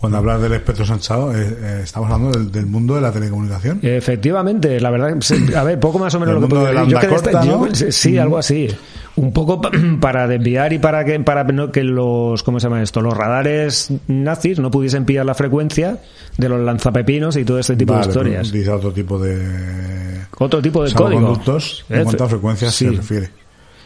Cuando hablas del espectro sanchado, eh, eh, estamos hablando del, del mundo de la telecomunicación. Efectivamente, la verdad, a ver, poco más o menos El lo que mundo de. Yo que de este- corta, yo- ¿no? sí, sí, algo así. Un poco pa- *clears throat* para desviar y para que para no- que los ¿cómo se llama esto? Los radares nazis no pudiesen pillar la frecuencia de los lanzapepinos y todo este tipo Vale, de historias. Utiliza otro tipo de Otro tipo de código. salvoconductos en a frecuencias sí. se refiere.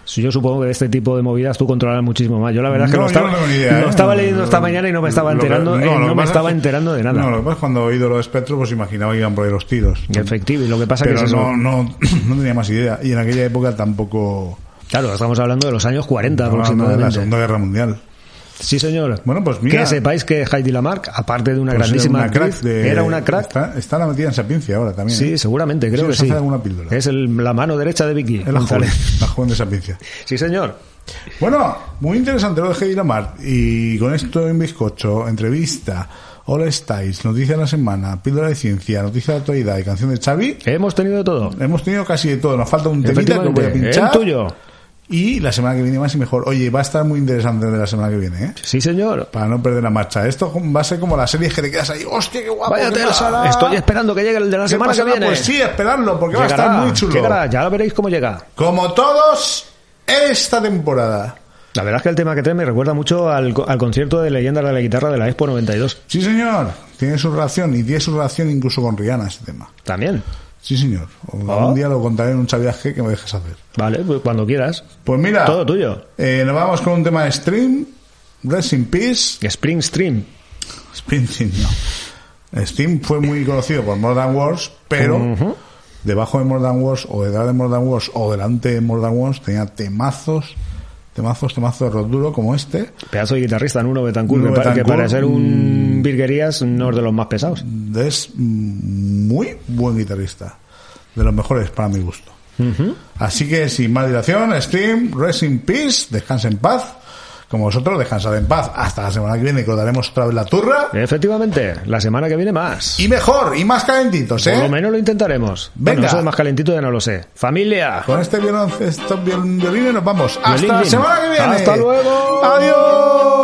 Yo supongo que de este tipo de movidas tú controlas muchísimo más. Yo la verdad es que No, lo estaba, no idea, lo ¿eh? estaba leyendo esta mañana y no me estaba que- enterando, eh, no, que me estaba es enterando de nada. No, lo que pasa es cuando he oído lo de espectro, pues imaginaba que iban por ahí los tiros. Efectivo, y lo que pasa Pero que es eso. no, no, *clears throat* no tenía más idea. Y en aquella época tampoco... Claro, estamos hablando de los años 40 Estamos hablando de la aproximadamente. Segunda Guerra Mundial. Sí, señor. Bueno, pues mira... que sepáis que Heidi Lamarck, aparte de una pues grandísima era una actriz, crack de- era una crack. Está, está la metida en Sapiencia ahora también. Sí, ¿eh? seguramente, creo Sí, que sí. Es el- la mano derecha de Vicky Es la joven, la joven de Sapiencia. *laughs* Sí, señor. Bueno, muy interesante lo de Heidi Lamar. Y con esto en bizcocho, entrevista, All Styles, noticia de la semana, píldora de ciencia, noticia de actualidad y canción de Xavi. Hemos tenido todo. Hemos tenido casi de todo. Nos falta un temita que voy a pinchar. el tuyo. Y la semana que viene más y mejor. Oye, va a estar muy interesante de la semana que viene, ¿eh? Sí, señor. Para no perder la marcha. Esto va a ser como la serie que te quedas ahí. ¡Hostia, qué guapo! Vaya qué tela. pasará! Estoy esperando que llegue el de la ¿Qué semana que viene. Pues sí, esperadlo, porque va a estar muy chulo. llegará, ya veréis cómo llega. Como todos, esta temporada. La verdad es que el tema que trae me recuerda mucho al, al concierto de Leyendas de la Guitarra de la Expo 92. Sí, señor. Tiene su relación y tiene su relación incluso con Rihanna este tema. También. Sí, señor. O- Ah. Un día lo contaré en un chaviaje que me dejes hacer. Vale, pues cuando quieras. Pues mira, Todo tuyo. eh, nos vamos con un tema de stream. Rest in Peace. Spring Stream. Springsteen, no. Steam fue muy conocido por Modern Wars, pero Ujú. debajo de Modern Wars o detrás de Modern Wars o delante de Modern Wars tenía temazos, temazos, temazos de rock duro como este. Pedazo de guitarrista, Nuno Betancourt, Nuno que, para, que para ser un virguerías no es de los más pesados. Es mm, muy buen guitarrista, de los mejores para mi gusto. Así que sin más dilación, Steam, Rest in Peace, descansa en paz. Como vosotros, descansad en paz. Hasta la semana que viene que os daremos otra vez la turra. Efectivamente, la semana que viene más. Y mejor, y más calentitos, Por lo ¿eh? menos lo intentaremos. Venga. Bueno, eso de más calentito ya no lo sé. Familia. Con este violón, estos viol- violines nos vamos. Hasta Violín, la semana que viene. Hasta luego. Adiós.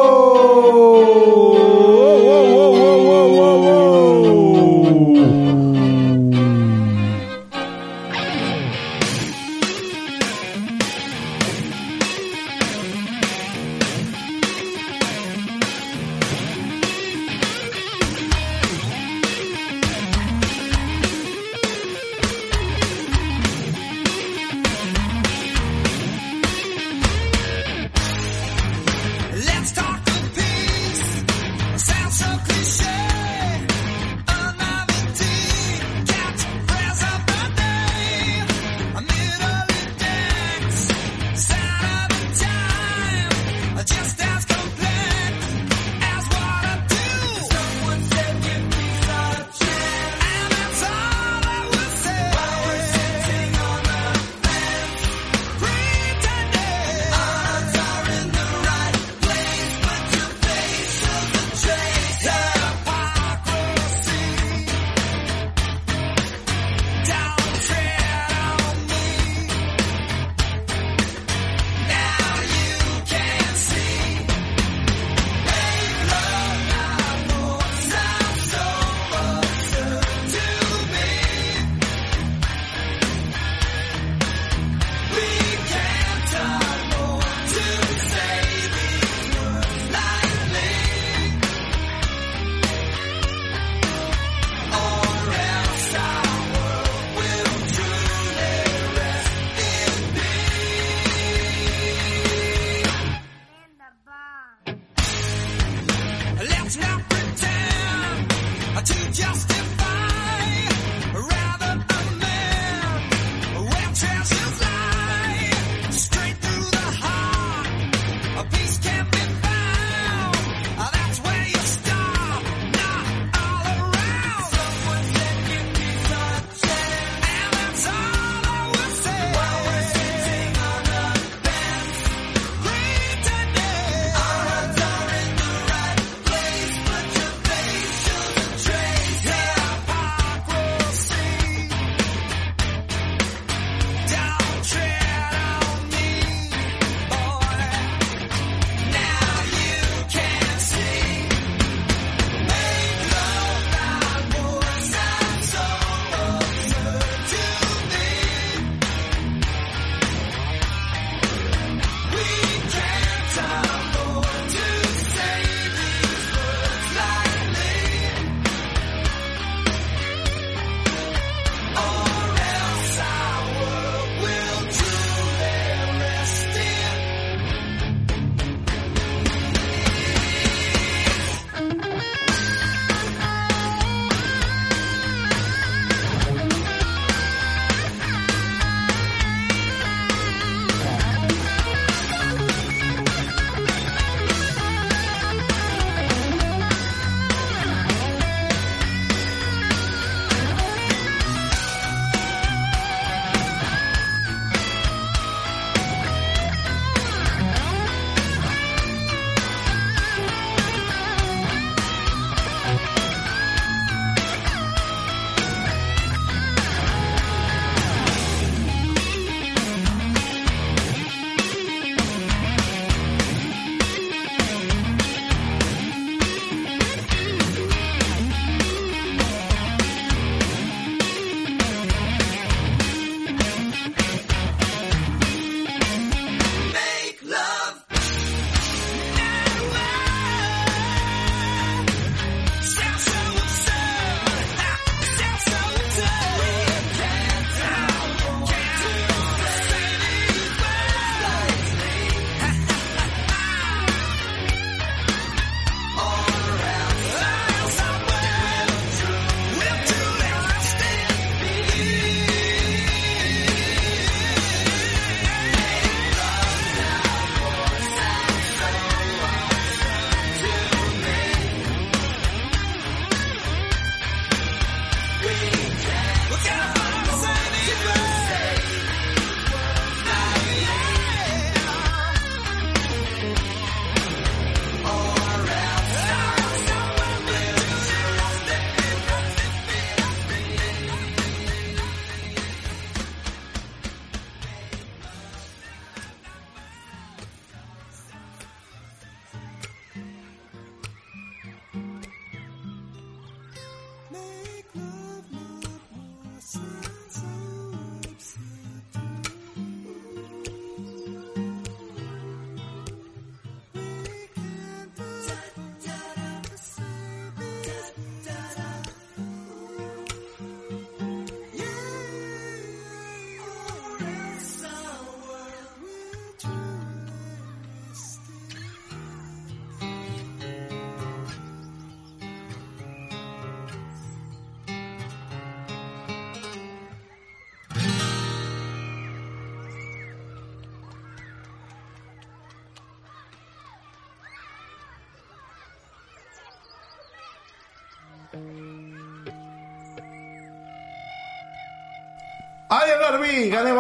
¡Gane!